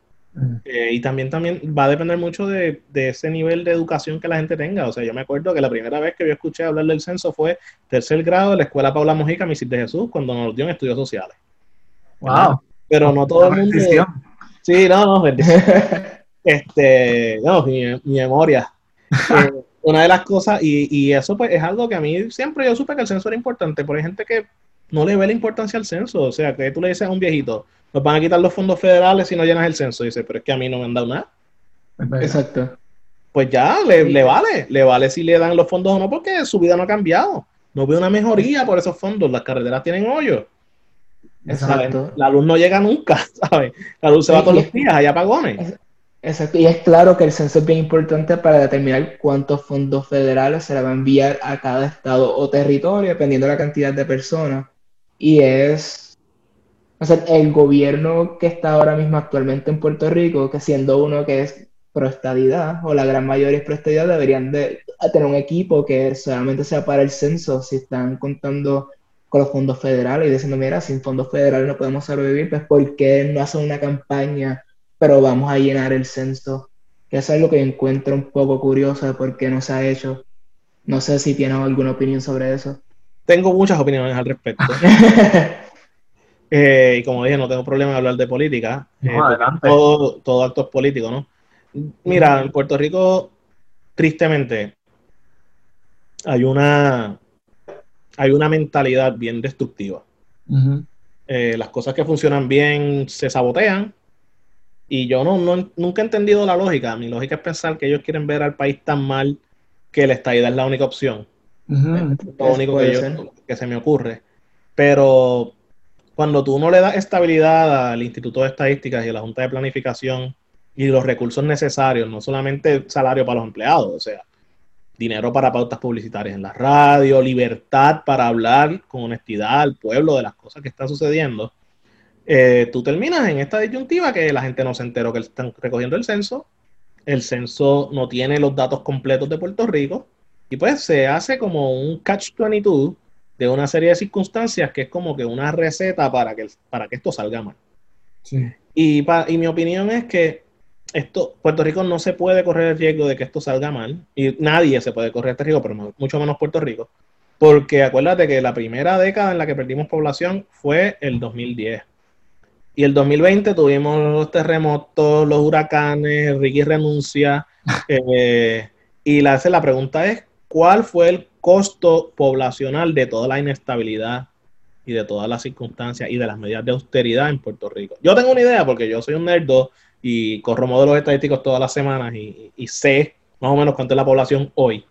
Eh, y también, también va a depender mucho de, ese nivel de educación que la gente tenga. O sea, yo me acuerdo que la primera vez que yo escuché hablar del censo fue tercer grado de la Escuela Paula Mojica, Misil de Jesús, cuando nos dio en estudios sociales. Wow. Pero no todo el mundo. Sí, no, no, [LAUGHS] este, no, mi, memoria. [LAUGHS] Eh, una de las cosas, y, y, eso pues es algo que a mí siempre yo supe que el censo era importante, pero hay gente que no le ve la importancia al censo. O sea, que tú le dices a un viejito, nos van a quitar los fondos federales si no llenas el censo. dice, pero es que a mí no me han dado nada. Exacto. Pues ya, le, vale, le vale si le dan los fondos o no, porque su vida no ha cambiado. No veo una mejoría por esos fondos, las carreteras tienen hoyos. Exacto. La luz no llega nunca, [LAUGHS] ¿sabes? La luz se va todos los días, hay apagones. Exacto, y es claro que el censo es bien importante para determinar cuántos fondos federales se le va a enviar a cada estado o territorio, dependiendo de la cantidad de personas. Y es o el gobierno que está ahora mismo actualmente en Puerto Rico, que siendo uno que es proestadidad, o la gran mayoría es proestadidad, deberían de tener un equipo que solamente sea para el censo, si están contando con los fondos federales y diciendo, mira, sin fondos federales no podemos sobrevivir, pues ¿por qué no hacen una campaña, pero vamos a llenar el censo? Que es lo que encuentro un poco curioso de por qué no se ha hecho. No sé si tienen alguna opinión sobre eso. Tengo muchas opiniones al respecto. [LAUGHS] Eh, y como dije, no tengo problema de hablar de política. Eh, todo, todo acto es político, ¿no? Mira, en Puerto Rico, tristemente, hay una, hay una mentalidad bien destructiva. Eh, las cosas que funcionan bien se sabotean. Y yo no, nunca he entendido la lógica. Mi lógica es pensar que ellos quieren ver al país tan mal que la estadidad es la única opción. Es lo único que, que se me ocurre. Pero cuando tú no le das estabilidad al Instituto de Estadísticas y a la Junta de Planificación y los recursos necesarios, no solamente salario para los empleados, o sea, dinero para pautas publicitarias en la radio, libertad para hablar con honestidad al pueblo de las cosas que están sucediendo, eh, tú terminas en esta disyuntiva que la gente no se enteró que están recogiendo el censo, el censo no tiene los datos completos de Puerto Rico, y pues se hace como un catch-22 de una serie de circunstancias que es como que una receta para que, para que esto salga mal. Y, y mi opinión es que esto, Puerto Rico no se puede correr el riesgo de que esto salga mal, y nadie se puede correr este riesgo, pero mucho menos Puerto Rico, porque acuérdate que la primera década en la que perdimos población fue el 2010. Y el 2020 tuvimos los terremotos, los huracanes, Ricky renuncia. [LAUGHS] Eh, y la, la pregunta es, ¿cuál fue el costo poblacional de toda la inestabilidad y de todas las circunstancias y de las medidas de austeridad en Puerto Rico? Yo tengo una idea porque yo soy un nerdo y corro modelos estadísticos todas las semanas y, sé más o menos cuánto es la población hoy.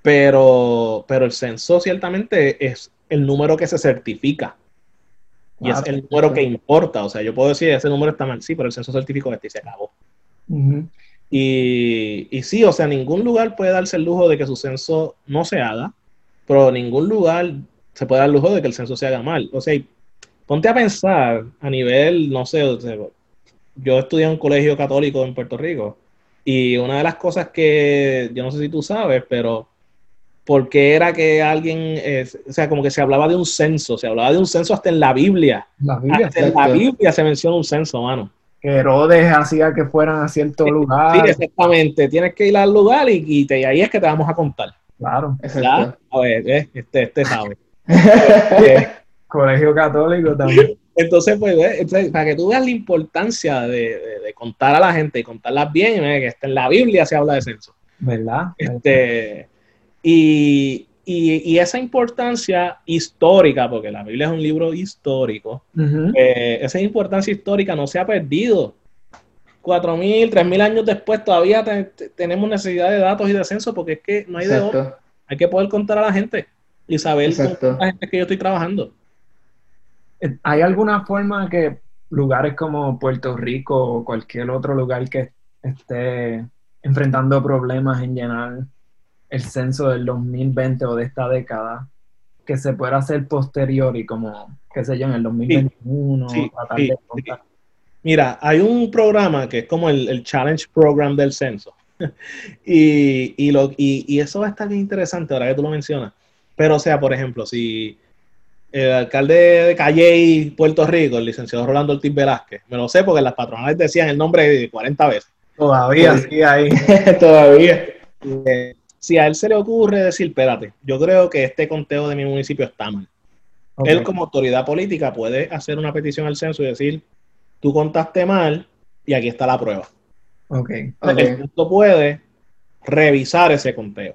Pero, pero el censo ciertamente es el número que se certifica. Y es el número que importa. O sea, yo puedo decir, ese número está mal, sí, pero el censo certificó este y se acabó. Y, y, sí, o sea, ningún lugar puede darse el lujo de que su censo no se haga, pero ningún lugar se puede dar el lujo de que el censo se haga mal. O sea, ponte a pensar a nivel, no sé, yo estudié en un colegio católico en Puerto Rico y una de las cosas que yo no sé si tú sabes, pero ¿por qué era que alguien, o sea, como que se hablaba de un censo, se hablaba de un censo hasta en la Biblia. La Biblia hasta en la Biblia se menciona un censo, mano. Que Herodes hacía que fueran a cierto lugar. Sí, exactamente. Tienes que ir al lugar y, y, y ahí es que te vamos a contar. Claro. A ver, este, este sabe. [LAUGHS] Colegio católico también. Entonces, pues, para que tú veas la importancia de, contar a la gente y contarlas bien, que está en la Biblia se habla de censo. ¿Verdad? Este, y, esa importancia histórica, porque la Biblia es un libro histórico, eh, esa importancia histórica no se ha perdido. Cuatro mil, tres mil años después todavía tenemos necesidad de datos y de censo porque es que no hay de otro. Hay que poder contar a la gente y saber con la gente que yo estoy trabajando. ¿Hay alguna forma que lugares como Puerto Rico o cualquier otro lugar que esté enfrentando problemas en llenar el censo del 2020 o de esta década, que se pueda hacer posterior y como, qué sé yo, en el 2021, Mira, hay un programa que es como el, Challenge Program del censo. [LAUGHS] y, y, lo, y, y, eso va a estar bien interesante ahora que tú lo mencionas. Pero, o sea, por ejemplo, si el alcalde de Calley, Puerto Rico, el licenciado Rolando Ortiz Velázquez. Me lo sé porque las patronales decían el nombre 40 veces. Todavía [LAUGHS] sí ahí. Todavía. Eh, si a él se le ocurre decir, espérate, yo creo que este conteo de mi municipio está mal. Él como autoridad política puede hacer una petición al censo y decir, tú contaste mal y aquí está la prueba. Ok. El punto puede revisar ese conteo.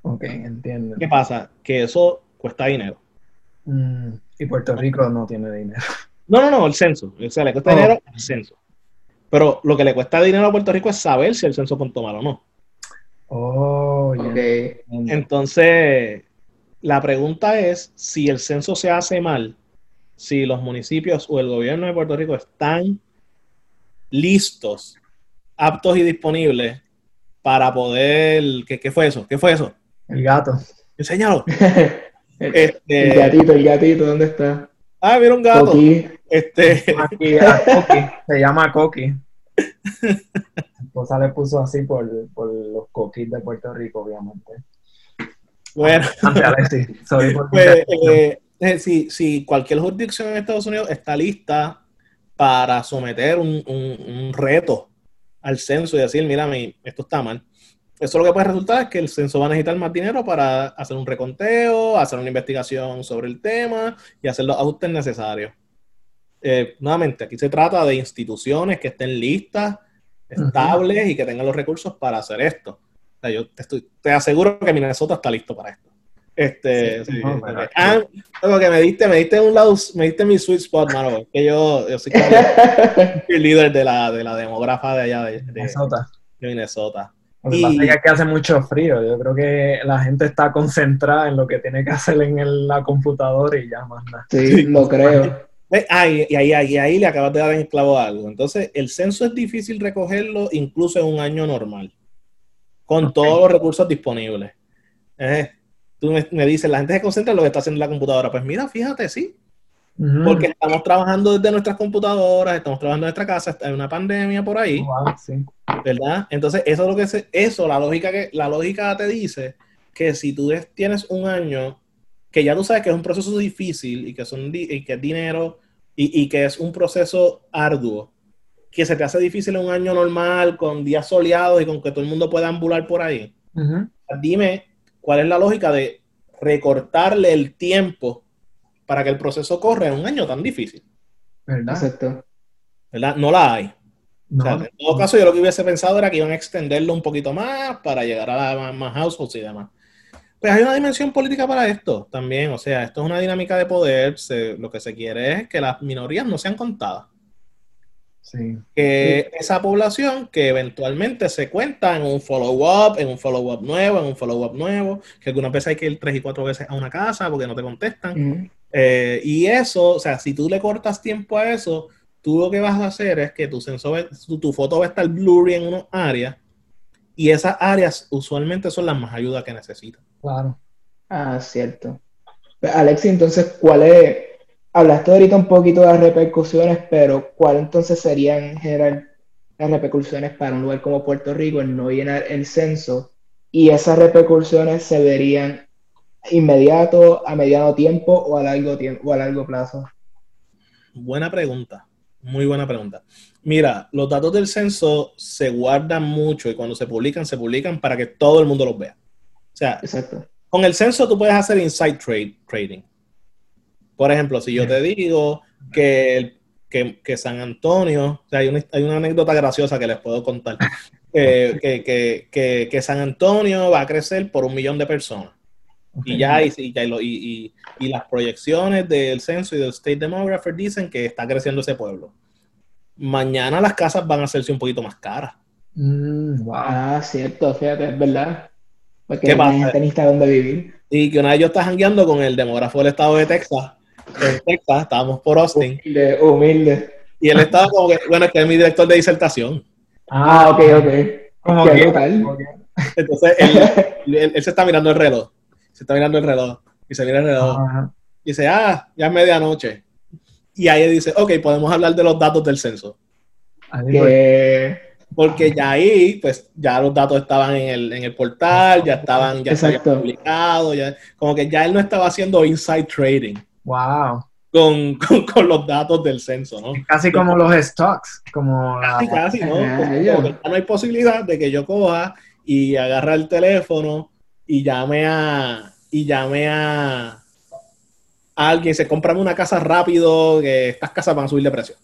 Ok, entiendo. ¿Qué pasa? Que eso cuesta dinero. Mm, y Puerto Rico no tiene dinero. No, no, no, el censo. O sea, le cuesta dinero oh. el censo. Pero lo que le cuesta dinero a Puerto Rico es saber si el censo contó mal o no. Oh, Entonces, la pregunta es si el censo se hace mal, si los municipios o el gobierno de Puerto Rico están listos, aptos y disponibles para poder... ¿Qué, qué fue eso? ¿Qué fue eso? El gato. Enséñalo. [LAUGHS] Este, el gatito, el gatito, ¿dónde está? Ah, mira un gato. Este... Se llama Coqui. Mi esposa le puso así por, por los coquis de Puerto Rico, obviamente. Bueno. Sorry por pues, eh, eh, si, si, cualquier jurisdicción en Estados Unidos está lista para someter un, un, un reto al censo y decir, mira, esto está mal, eso lo que puede resultar es que el censo va a necesitar más dinero para hacer un reconteo, hacer una investigación sobre el tema y hacer los ajustes necesarios. Eh, nuevamente, aquí se trata de instituciones que estén listas, estables y que tengan los recursos para hacer esto. yo te, estoy, te aseguro que Minnesota está listo para esto. Este, sí, ah, que me diste, me diste un lado, me diste mi sweet spot, mano, que yo, yo soy [LAUGHS] el líder de la, de la demógrafa de allá de, Minnesota. De Minnesota. Lo que pasa es que hace mucho frío. Yo creo que la gente está concentrada en lo que tiene que hacer en la computadora y ya más nada. Sí, lo creo. Ah, y, ahí, ahí, le acabas de dar en clavo algo. Entonces, el censo es difícil recogerlo incluso en un año normal, con todos los recursos disponibles. Eh, tú me, me, dices, la gente se concentra en lo que está haciendo la computadora. Pues mira, fíjate, sí. Porque estamos trabajando desde nuestras computadoras, estamos trabajando en nuestra casa, hay una pandemia por ahí. Sí. ¿Verdad? Entonces, eso es lo que se, eso, la lógica que, la lógica te dice que si tú tienes un año que ya tú sabes que es un proceso difícil y que son y que es dinero y, y, que es un proceso arduo, que se te hace difícil en un año normal, con días soleados y con que todo el mundo pueda ambular por ahí. Dime cuál es la lógica de recortarle el tiempo para que el proceso corra en un año tan difícil. ¿Verdad? Exacto. ¿Verdad? No la hay. en todo caso, yo lo que hubiese pensado era que iban a extenderlo un poquito más para llegar a la, más households y demás. Pues hay una dimensión política para esto también, o sea, esto es una dinámica de poder, lo que se quiere es que las minorías no sean contadas. Sí. Que esa población que eventualmente se cuenta en un follow-up, en un follow-up nuevo, en un follow-up nuevo, que algunas veces hay que ir tres y cuatro veces a una casa porque no te contestan. Eh, y eso, o sea, si tú le cortas tiempo a eso, tú lo que vas a hacer es que tu sensor, tu, foto va a estar blurry en unas áreas y esas áreas usualmente son las más ayudas que necesitan. Claro. Ah, cierto. Pues, Alexi, entonces, ¿cuál es? Hablaste ahorita un poquito de las repercusiones, pero ¿cuál entonces serían en general las repercusiones para un lugar como Puerto Rico en no llenar el censo? Y esas repercusiones se verían inmediato, a mediano tiempo o a largo tiempo o a largo plazo. Buena pregunta, muy buena pregunta. Mira, los datos del censo se guardan mucho y cuando se publican, se publican para que todo el mundo los vea. O sea, con el censo tú puedes hacer inside trade, trading. Por ejemplo, si yo te digo que, que, San Antonio, o sea, hay, una, hay, una, anécdota graciosa que les puedo contar, [LAUGHS] que, que, San Antonio va a crecer por un millón de personas. Y ya, y, y, y, las proyecciones del censo y del State Demographer dicen que está creciendo ese pueblo. Mañana las casas van a hacerse un poquito más caras. Mm, ah, cierto, fíjate, es verdad. Porque ¿Qué pasa? Tenista donde vivir. Y que una vez yo estaba jangueando con el demógrafo del estado de Texas. En Texas, estábamos por Austin. Humilde, humilde. Y él estaba como que, bueno, es que es mi director de disertación. Ah, ok, ok. ¿Cómo que? Entonces, él, se está mirando el reloj. Se está mirando el reloj. Y se mira el reloj. Y dice, ah, ya es medianoche. Y ahí dice, ok, podemos hablar de los datos del censo. Que porque ya ahí, pues ya los datos estaban en el, en el portal, ya estaban, ya se publicado, ya, como que ya él no estaba haciendo inside trading. Wow. Con, con, los datos del censo, ¿no? Casi como los stocks, como... Casi, casi, ¿no? ya no hay posibilidad de que yo coja y agarre el teléfono y llame a... y llame a, a alguien, se compra una casa rápido, que estas casas van a subir de precio.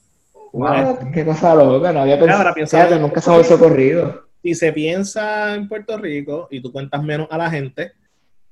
Wow, qué cosa loca, no había pensado, nunca se había ocurrido. Si se piensa en Puerto Rico y tú cuentas menos a la gente,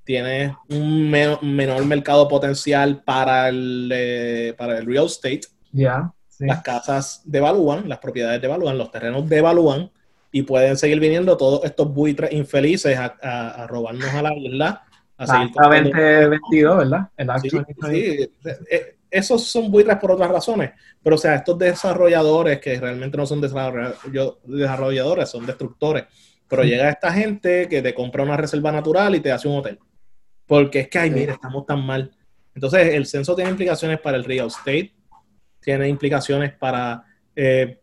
tienes un menor mercado potencial para el, eh, para el real estate. Ya. Las casas devalúan, las propiedades devalúan, los terrenos devalúan y pueden seguir viniendo todos estos buitres infelices a, robarnos a la isla. A seguir 2022, ¿verdad? El sí, sí. Eh, esos son buitres por otras razones, pero o sea, estos desarrolladores que realmente no son desarrolladores, son destructores, pero llega esta gente que te compra una reserva natural y te hace un hotel, porque es que, ay, mira, estamos tan mal. Entonces, el censo tiene implicaciones para el real estate, tiene implicaciones para eh,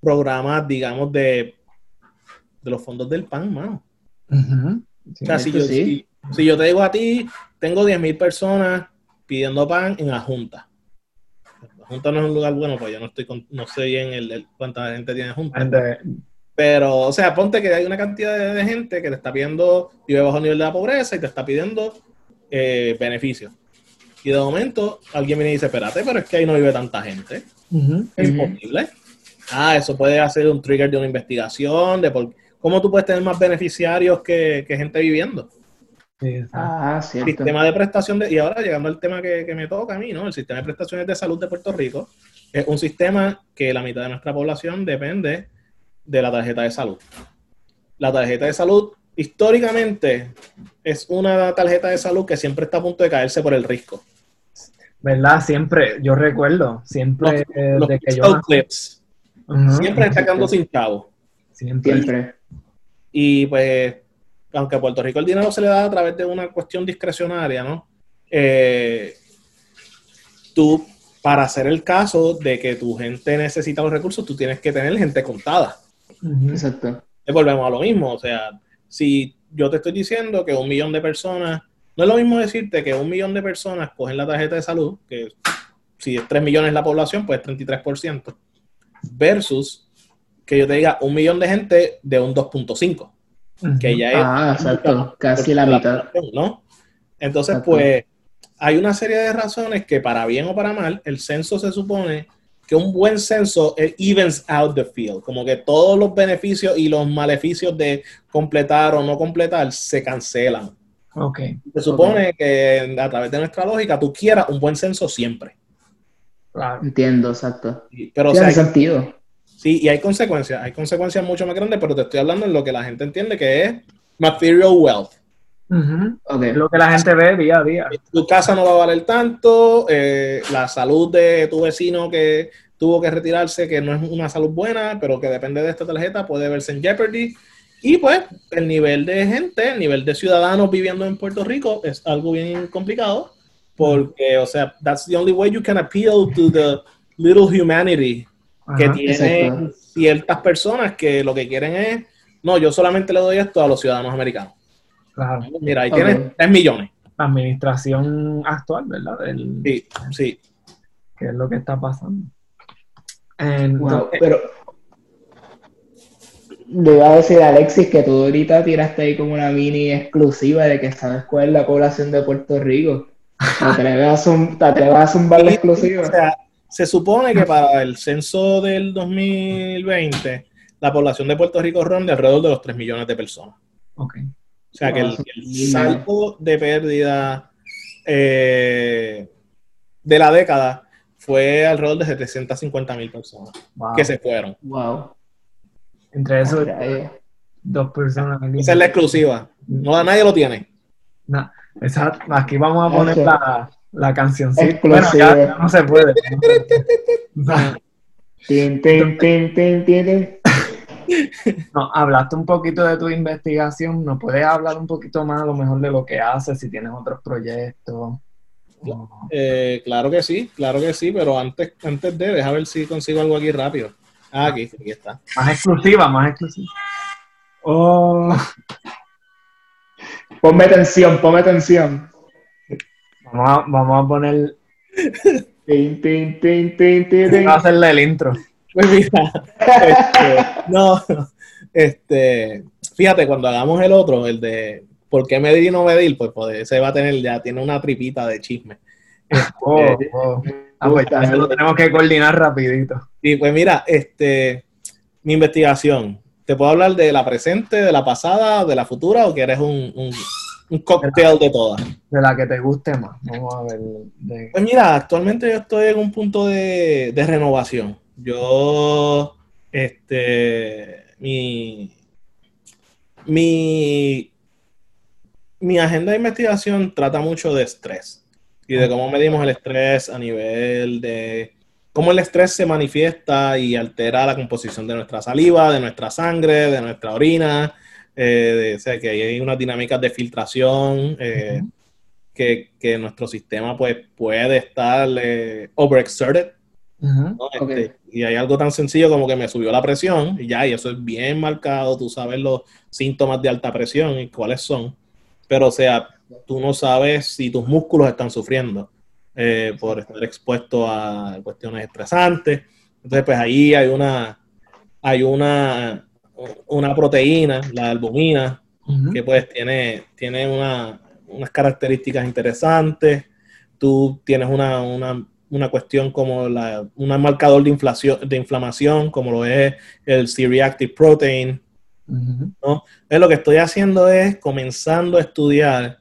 programas, digamos, de, de los fondos del PAN, mano. o sea, si yo, si, si yo te digo a ti, tengo 10.000 personas pidiendo pan en la Junta. La Junta no es un lugar bueno, pues yo no estoy no sé bien el, cuánta gente tiene Junta. Pero, o sea, ponte que hay una cantidad de, gente que te está pidiendo, vive bajo el nivel de la pobreza y te está pidiendo eh, beneficios. Y de momento alguien viene y dice, espérate, pero es que ahí no vive tanta gente. Es imposible. Ah, eso puede hacer un trigger de una investigación, de por, cómo tú puedes tener más beneficiarios que gente viviendo ah, cierto. Sistema de prestación de, y ahora llegando al tema que, me toca a mí, ¿no? El sistema de prestaciones de salud de Puerto Rico es un sistema que la mitad de nuestra población depende de la tarjeta de salud. La tarjeta de salud históricamente es una tarjeta de salud que siempre está a punto de caerse por el riesgo. ¿Verdad? Siempre, yo recuerdo, siempre los, de que yo... Clips, siempre está quedando sin chavo. Siempre. Y pues aunque a Puerto Rico el dinero se le da a través de una cuestión discrecionaria, ¿no? Eh, tú, para hacer el caso de que tu gente necesita los recursos, tú tienes que tener gente contada. Exacto. Y volvemos a lo mismo, o sea, si yo te estoy diciendo que un millón de personas, no es lo mismo decirte que un millón de personas cogen la tarjeta de salud, que si es 3 millones la población, pues es 33%. versus que yo te diga un millón de gente de un 2.5, que ya es... Ah, exacto, casi la mitad. ¿no? Entonces, pues, hay una serie de razones que para bien o para mal, el censo se supone que un buen censo evens out the field, como que todos los beneficios y los maleficios de completar o no completar se cancelan. Ok. Se supone que a través de nuestra lógica tú quieras un buen censo siempre. Claro. Entiendo, exacto. Pero, o Tiene sea, sentido. Sí, y hay consecuencias, hay consecuencias mucho más grandes, pero te estoy hablando en lo que la gente entiende que es material wealth. Ujú. Ok. Lo que la gente ve día a día. Tu casa no va a valer tanto, eh, la salud de tu vecino que tuvo que retirarse, que no es una salud buena, pero que depende de esta tarjeta, puede verse en jeopardy. Y pues el nivel de gente, el nivel de ciudadanos viviendo en Puerto Rico es algo bien complicado, porque, o sea, that's the only way you can appeal to the little humanity que Ajá. tienen exacto. ciertas personas que lo que quieren es, no, yo solamente le doy esto a los ciudadanos americanos. Claro. Mira, ahí Ok. tienes 3 millones. La administración actual, ¿verdad? Del- Sí, sí. que es lo que está pasando. Wow, Entonces, pero le iba a decir a Alexis que tú ahorita tiraste ahí como una mini exclusiva de que sabes cuál es la población de Puerto Rico. [LAUGHS] ¿Te atreves a, zumbar la O exclusiva? sea, se supone que para el censo del 2020, la población de Puerto Rico ronda alrededor de los 3 millones de personas. ok. O sea, que el, eso mil saldo de pérdida eh, de la década fue alrededor de 750 mil personas Wow. que se fueron. Wow. Entre esos Eh, dos personas. Esa es la exclusiva. No, nadie lo tiene. Na- esa- aquí vamos a poner la, la cancioncita. Bueno, ya, ya no se puede. [LAUGHS] No, tin, tin, tin, tin, tin, tin. no, hablaste un poquito de tu investigación. ¿Nos puedes hablar un poquito más a lo mejor de lo que haces, si tienes otros proyectos? Eh, claro que sí, claro que sí, pero antes, antes de, deja ver si consigo algo aquí rápido. Ah, aquí, aquí está. Más exclusiva, más exclusiva. Oh, Ponme tensión, ponme tensión. Vamos, a, vamos a poner. [LAUGHS] Tin, tin, tin, tin, tin. Vamos a hacerle el intro. Pues mira, este, [LAUGHS] no, este, fíjate, cuando hagamos el otro, el de ¿por qué medir y no medir? Pues, pues ese va a tener, ya tiene una tripita de chisme. Oh, oh. Ah, pues ya eso lo tenemos que coordinar rapidito. Y pues mira, este, mi investigación, ¿te puedo hablar de la presente, de la pasada, de la futura o quieres un, un, un cóctel de todas? De la que te guste más. Vamos a ver. de- Pues mira, actualmente yo estoy en un punto de, de renovación. Yo, este, mi, mi, mi agenda de investigación trata mucho de estrés y de cómo medimos el estrés a nivel de cómo el estrés se manifiesta y altera la composición de nuestra saliva, de nuestra sangre, de nuestra orina. Eh, de- o sea, que hay unas dinámicas de filtración. eh, Ujú. que, que nuestro sistema pues puede estar eh, overexerted, Ujú. ¿no? Ok. Este, y hay algo tan sencillo como que me subió la presión y ya, y eso es bien marcado, tú sabes los síntomas de alta presión y cuáles son, pero o sea, tú no sabes si tus músculos están sufriendo eh, por estar expuesto a cuestiones estresantes, entonces pues ahí hay una, hay una, una proteína, la albumina, que pues tiene, tiene una- unas características interesantes. Tú tienes una, una, una cuestión como la, un marcador de, inflación, de inflamación, como lo es el C-reactive protein. Entonces, lo que estoy haciendo es comenzando a estudiar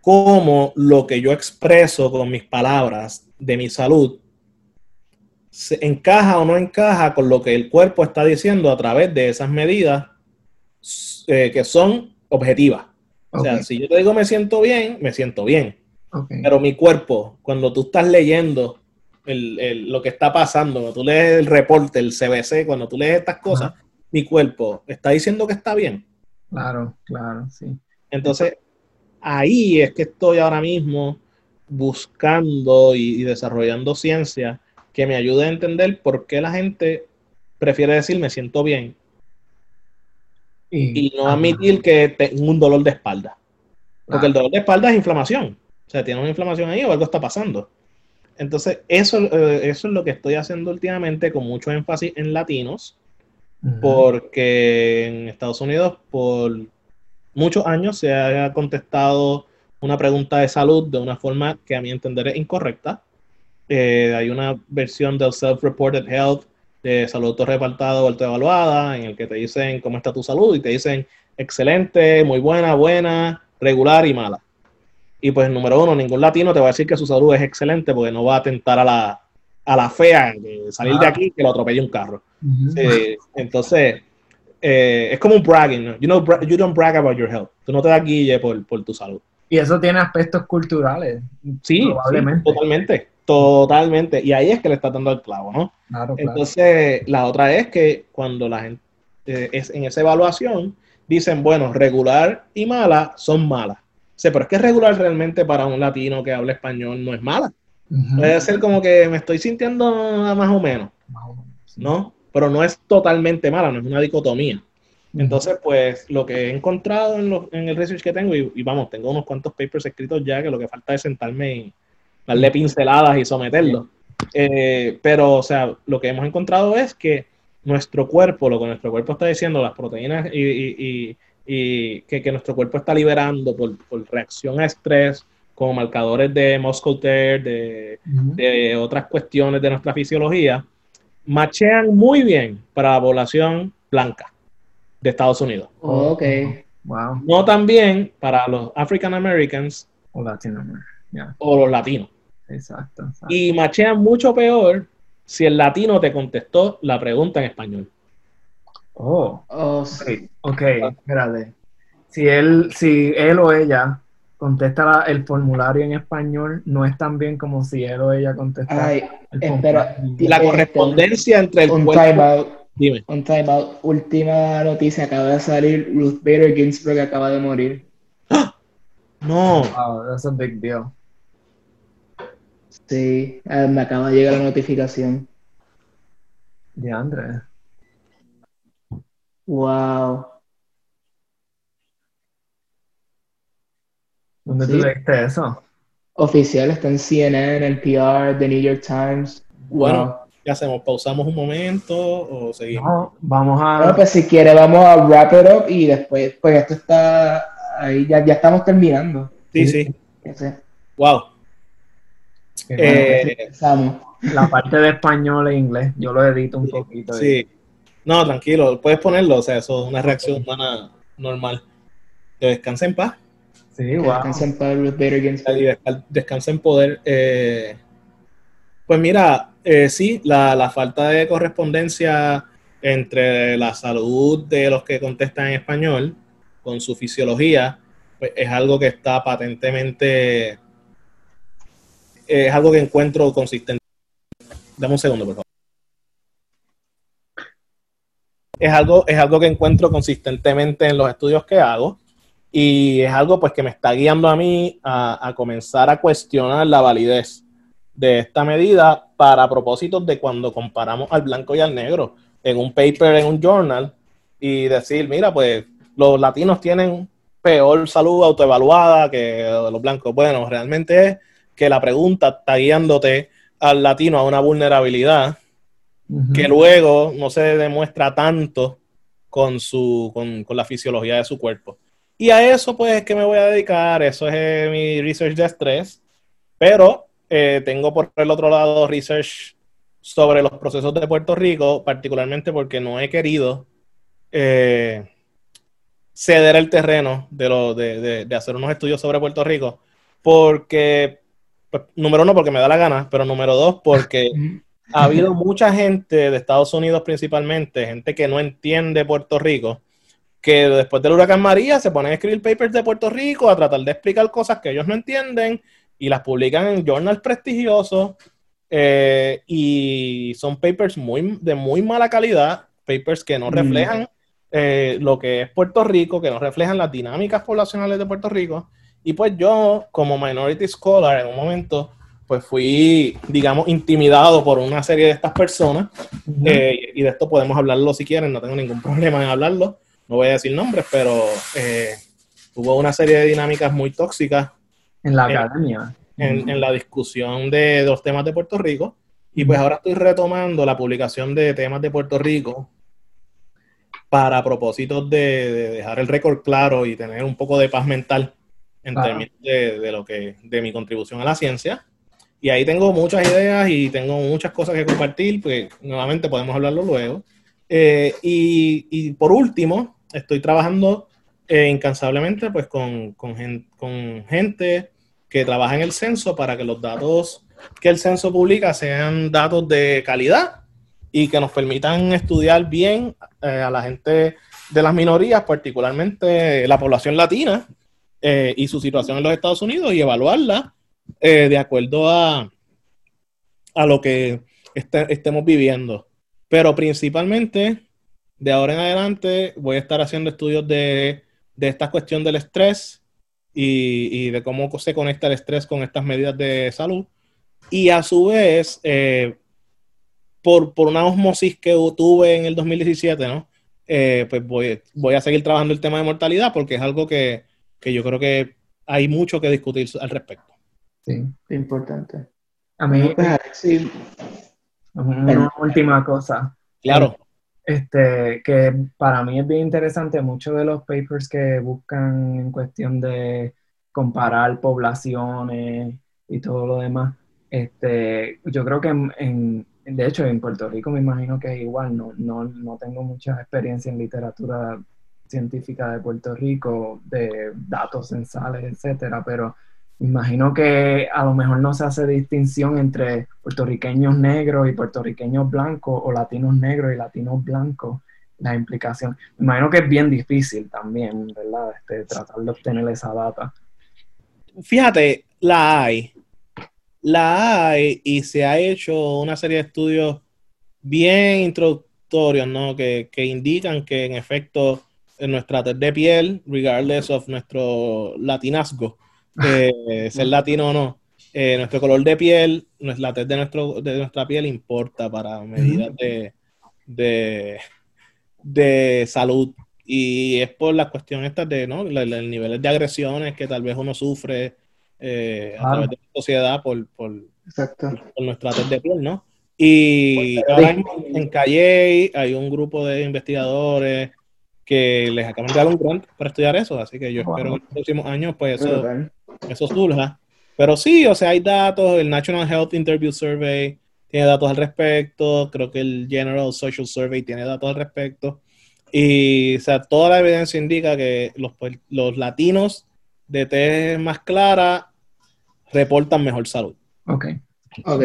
cómo lo que yo expreso con mis palabras de mi salud se encaja o no encaja con lo que el cuerpo está diciendo a través de esas medidas eh, que son objetivas. O sea, si yo te digo me siento bien, me siento bien. Pero mi cuerpo, cuando tú estás leyendo el- el- lo que está pasando, cuando tú lees el reporte, el CBC, cuando tú lees estas cosas, mi cuerpo está diciendo que está bien. Claro, claro, sí. Entonces, ahí es que estoy ahora mismo buscando y, y desarrollando ciencia que me ayude a entender por qué la gente prefiere decir me siento bien y no Ajá. admitir que tengo un dolor de espalda. Porque el dolor de espalda es inflamación. O sea, tiene una inflamación ahí o algo está pasando. Entonces, eso, eh, eso es lo que estoy haciendo últimamente con mucho énfasis en latinos, porque en Estados Unidos por muchos años se ha contestado una pregunta de salud de una forma que a mi entender es incorrecta. Eh, hay una versión del Self-Reported Health de salud autorrepartada o autoevaluada en el que te dicen cómo está tu salud y te dicen excelente, muy buena, buena, regular y mala. Y pues, número uno, ningún latino te va a decir que su salud es excelente porque no va a atentar a la, a la fea de salir de aquí que lo atropelle un carro. entonces, eh, es como un bragging. You, know, you don't brag about your health. Tú no te das guille por, por tu salud. Y eso tiene aspectos culturales. Sí, probablemente. totalmente. Totalmente. Y ahí es que le está dando el clavo, ¿no? Claro, Entonces, la otra es que cuando la gente eh, es en esa evaluación, dicen, bueno, regular y mala son malas. Sí, pero es que regular realmente para un latino que habla español no es mala. Puede ser como que me estoy sintiendo más o menos, ¿no? Pero no es totalmente mala, no es una dicotomía. Entonces, pues lo que he encontrado en, el research que tengo, y, vamos, tengo unos cuantos papers escritos ya, que lo que falta es sentarme y darle pinceladas y someterlo. Eh, pero, o sea, lo que hemos encontrado es que nuestro cuerpo, lo que nuestro cuerpo está diciendo, las proteínas y, que, nuestro cuerpo está liberando por, reacción a estrés, como marcadores de muscle de, de otras cuestiones de nuestra fisiología, machean muy bien para la población blanca de Estados Unidos. Oh, ok. Wow. No también para los African Americans o, o los latinos. Exacto, Y machean mucho peor si el latino te contestó la pregunta en español. Oh, oh sí. ok, espérate. Si él, si él o ella contesta el formulario en español, no es tan bien como si él o ella contesta. Ay, espera, la correspondencia entre el un Dime. Un time out. Última noticia, acaba de salir Ruth Bader Ginsburg acaba de morir. No. Wow, that's a big deal. Sí, me acaba de llegar la notificación. De Andrés. Wow. ¿Dónde tú leíste eso? Oficial, está en CNN, en PR, The New York Times. Bueno, ¿Qué hacemos? ¿Pausamos un momento o seguimos? No, vamos a. Bueno, pues si quiere, vamos a wrap it up y después, pues esto está ahí, ya, ya estamos terminando. Sí, sí. Wow. Eh, la parte de español e inglés, yo lo edito un poquito. Sí. No, tranquilo, puedes ponerlo, o sea, eso es una reacción humana normal. Que descansa en paz. Sí, wow. Descansa en paz, Ruth Bader Descansa en poder. Eh, pues mira, eh, sí, la, falta de correspondencia entre la salud de los que contestan en español con su fisiología, pues es algo que está patentemente, es algo que encuentro consistente. Segundo, por favor. Es algo, es algo que encuentro consistentemente en los estudios que hago y es algo pues que me está guiando a mí a comenzar a cuestionar la validez de esta medida para propósitos de cuando comparamos al blanco y al negro en un paper, en un journal, y decir, mira, pues los latinos tienen peor salud autoevaluada que los blancos. Bueno, realmente es que la pregunta está guiándote al latino a una vulnerabilidad que luego no se demuestra tanto con, su, con, con, la fisiología de su cuerpo. Y a eso, pues, es que me voy a dedicar. Eso es mi research de estrés. Pero eh, tengo por el otro lado research sobre los procesos de Puerto Rico, particularmente porque no he querido eh, ceder el terreno de, lo, de, de, hacer unos estudios sobre Puerto Rico, porque, pues, número uno, porque me da la gana, pero número dos, porque [LAUGHS] ha habido mucha gente de Estados Unidos principalmente, gente que no entiende Puerto Rico, que después del huracán María se ponen a escribir papers de Puerto Rico, a tratar de explicar cosas que ellos no entienden y las publican en journals prestigiosos eh, y son papers muy, de muy mala calidad, papers que no mm. reflejan eh, lo que es Puerto Rico, que no reflejan las dinámicas poblacionales de Puerto Rico. Y pues yo, como minority scholar, en un momento, pues fui, digamos, intimidado por una serie de estas personas. Eh, y de esto podemos hablarlo si quieren, no tengo ningún [LAUGHS] problema en hablarlo. No voy a decir nombres, pero hubo una serie de dinámicas muy tóxicas en la academia. en, la discusión de, los temas de Puerto Rico. Y pues ahora estoy retomando la publicación de temas de Puerto Rico para propósitos de, dejar el récord claro y tener un poco de paz mental en términos de, lo que, de mi contribución a la ciencia. Y ahí tengo muchas ideas y tengo muchas cosas que compartir, pues nuevamente podemos hablarlo luego. Eh, y, por último, estoy trabajando eh, incansablemente pues con, con, con, gente que trabaja en el censo para que los datos que el censo publica sean datos de calidad y que nos permitan estudiar bien eh, a la gente de las minorías, particularmente la población latina y su situación en los Estados Unidos y evaluarla eh, de acuerdo a, a lo que este, estemos viviendo. Pero principalmente, de ahora en adelante, voy a estar haciendo estudios de, de esta cuestión del estrés y, y, de cómo se conecta el estrés con estas medidas de salud. Y a su vez, eh, por, por, una osmosis que tuve en el 2017, ¿no? Eh, pues voy, voy, a seguir trabajando el tema de mortalidad porque es algo que, que yo creo que hay mucho que discutir al respecto. Sí, importante. A mí, sí. Una última cosa. Claro. Este, que para mí es bien interesante, muchos de los papers que buscan en cuestión de comparar poblaciones y todo lo demás, este, yo creo que en, de hecho en Puerto Rico me imagino que es igual, no, no, no tengo mucha experiencia en literatura científica de Puerto Rico, de datos censales, etcétera, pero imagino que a lo mejor no se hace distinción entre puertorriqueños negros y puertorriqueños blancos o latinos negros y latinos blancos. La implicación. Me imagino que es bien difícil también, ¿verdad? Este, tratar de obtener esa data. Fíjate, la hay. La hay y se ha hecho una serie de estudios bien introductorios, ¿no? Que, que indican que en efecto en nuestra tez de piel, regardless of nuestro latinazgo, [LAUGHS] eh, ser latino o no, eh, nuestro color de piel, la tez de, nuestro, de nuestra piel importa para medidas de, de, salud. Y es por las cuestiones estas de, ¿no? Los, niveles de agresiones que tal vez uno sufre eh, a través de la sociedad por, por, nuestra tez de piel, ¿no? Y ahora en Calle hay un grupo de investigadores que les acaban de dar un grant para estudiar eso, así que yo espero que en los próximos años pues eso, eso surja. Pero sí, o sea, hay datos, el National Health Interview Survey tiene datos al respecto, creo que el General Social Survey tiene datos al respecto. Y, o sea, toda la evidencia indica que los, pues, los latinos de tez más clara reportan mejor salud. Ok. Ok.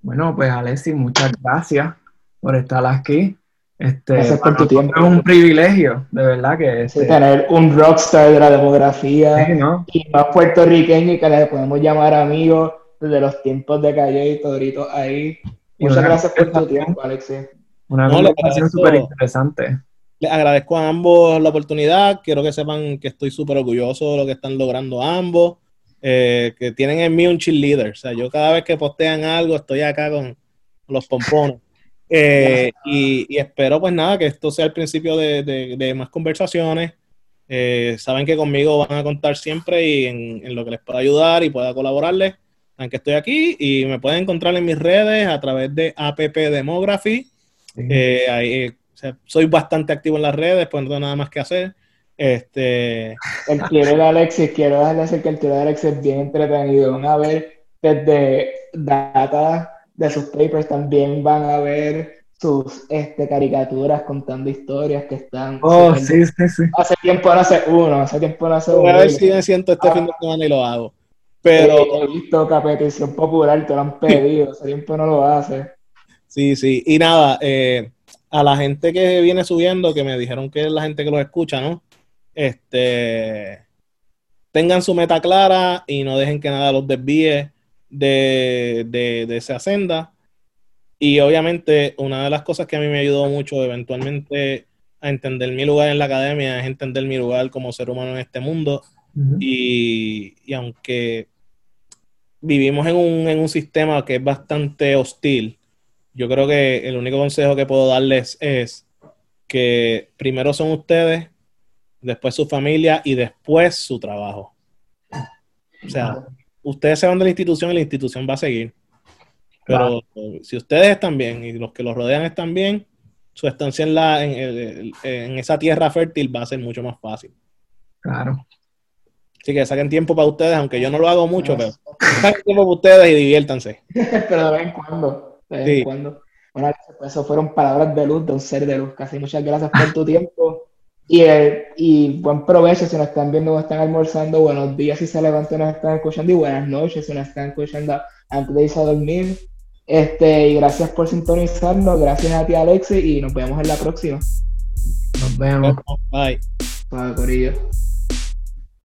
Bueno, pues Alessi, muchas gracias por estar aquí. Este, Gracias por tu tiempo. Es un privilegio, de verdad que este, tener un rockstar de la demografía y más puertorriqueño y que le podemos llamar amigos desde los tiempos de Calle y Todrito ahí. Muchas gracias por tu tiempo, Alexis. Una conversación súper interesante. Les agradezco a ambos la oportunidad. Quiero que sepan que estoy súper orgulloso de lo que están logrando ambos. Eh, que tienen en mí un cheerleader. O sea, yo cada vez que postean algo estoy acá con los pompones. Eh, y, espero pues nada, que esto sea el principio de, más conversaciones. Eh, saben que conmigo van a contar siempre y en, lo que les pueda ayudar y pueda colaborarles, aunque estoy aquí y me pueden encontrar en mis redes a través de APP Demography. Eh, soy bastante activo en las redes, pues no tengo nada más que hacer. Este... El tiro de Alexis, quiero dejarle decir que el tiro de Alexis es bien entretenido. Una vez desde data de sus papers también van a ver sus este, caricaturas contando historias que están. Oh, sí, sí, sí. Hace tiempo no hace uno, hace tiempo no hace uno. A ver si me siento este fin de ah. semana y lo hago. Pero. he visto que a petición popular te lo han pedido, hace tiempo no lo hace. Sí, sí. Y nada, eh, a la gente que viene subiendo, que me dijeron que es la gente que los escucha, ¿no? Este. Tengan su meta clara y no dejen que nada los desvíe de, esa senda. Y obviamente una de las cosas que a mí me ayudó mucho eventualmente a entender mi lugar en la academia es entender mi lugar como ser humano en este mundo. y, aunque vivimos en un, en un sistema que es bastante hostil, yo creo que el único consejo que puedo darles es que primero son ustedes, después su familia y después su trabajo. O sea, ustedes se van de la institución y la institución va a seguir. Pero si ustedes están bien y los que los rodean están bien, su estancia en, la, en, en, esa tierra fértil va a ser mucho más fácil. Claro. Así que saquen tiempo para ustedes, aunque yo no lo hago mucho, pero saquen tiempo para ustedes y diviértanse. [LAUGHS] pero de vez en cuando, de vez en cuando. Bueno, pues eso fueron palabras de luz de un ser de luz. Casi muchas gracias por tu tiempo. Y, eh, y buen provecho si nos están viendo o están almorzando. Buenos días si se levantan y nos están escuchando. Y buenas noches si nos están escuchando antes de irse a dormir. Este, y gracias por sintonizarnos. Gracias a ti, Alexi. Y nos vemos en la próxima. Nos vemos. Bye. Bye, Corillo.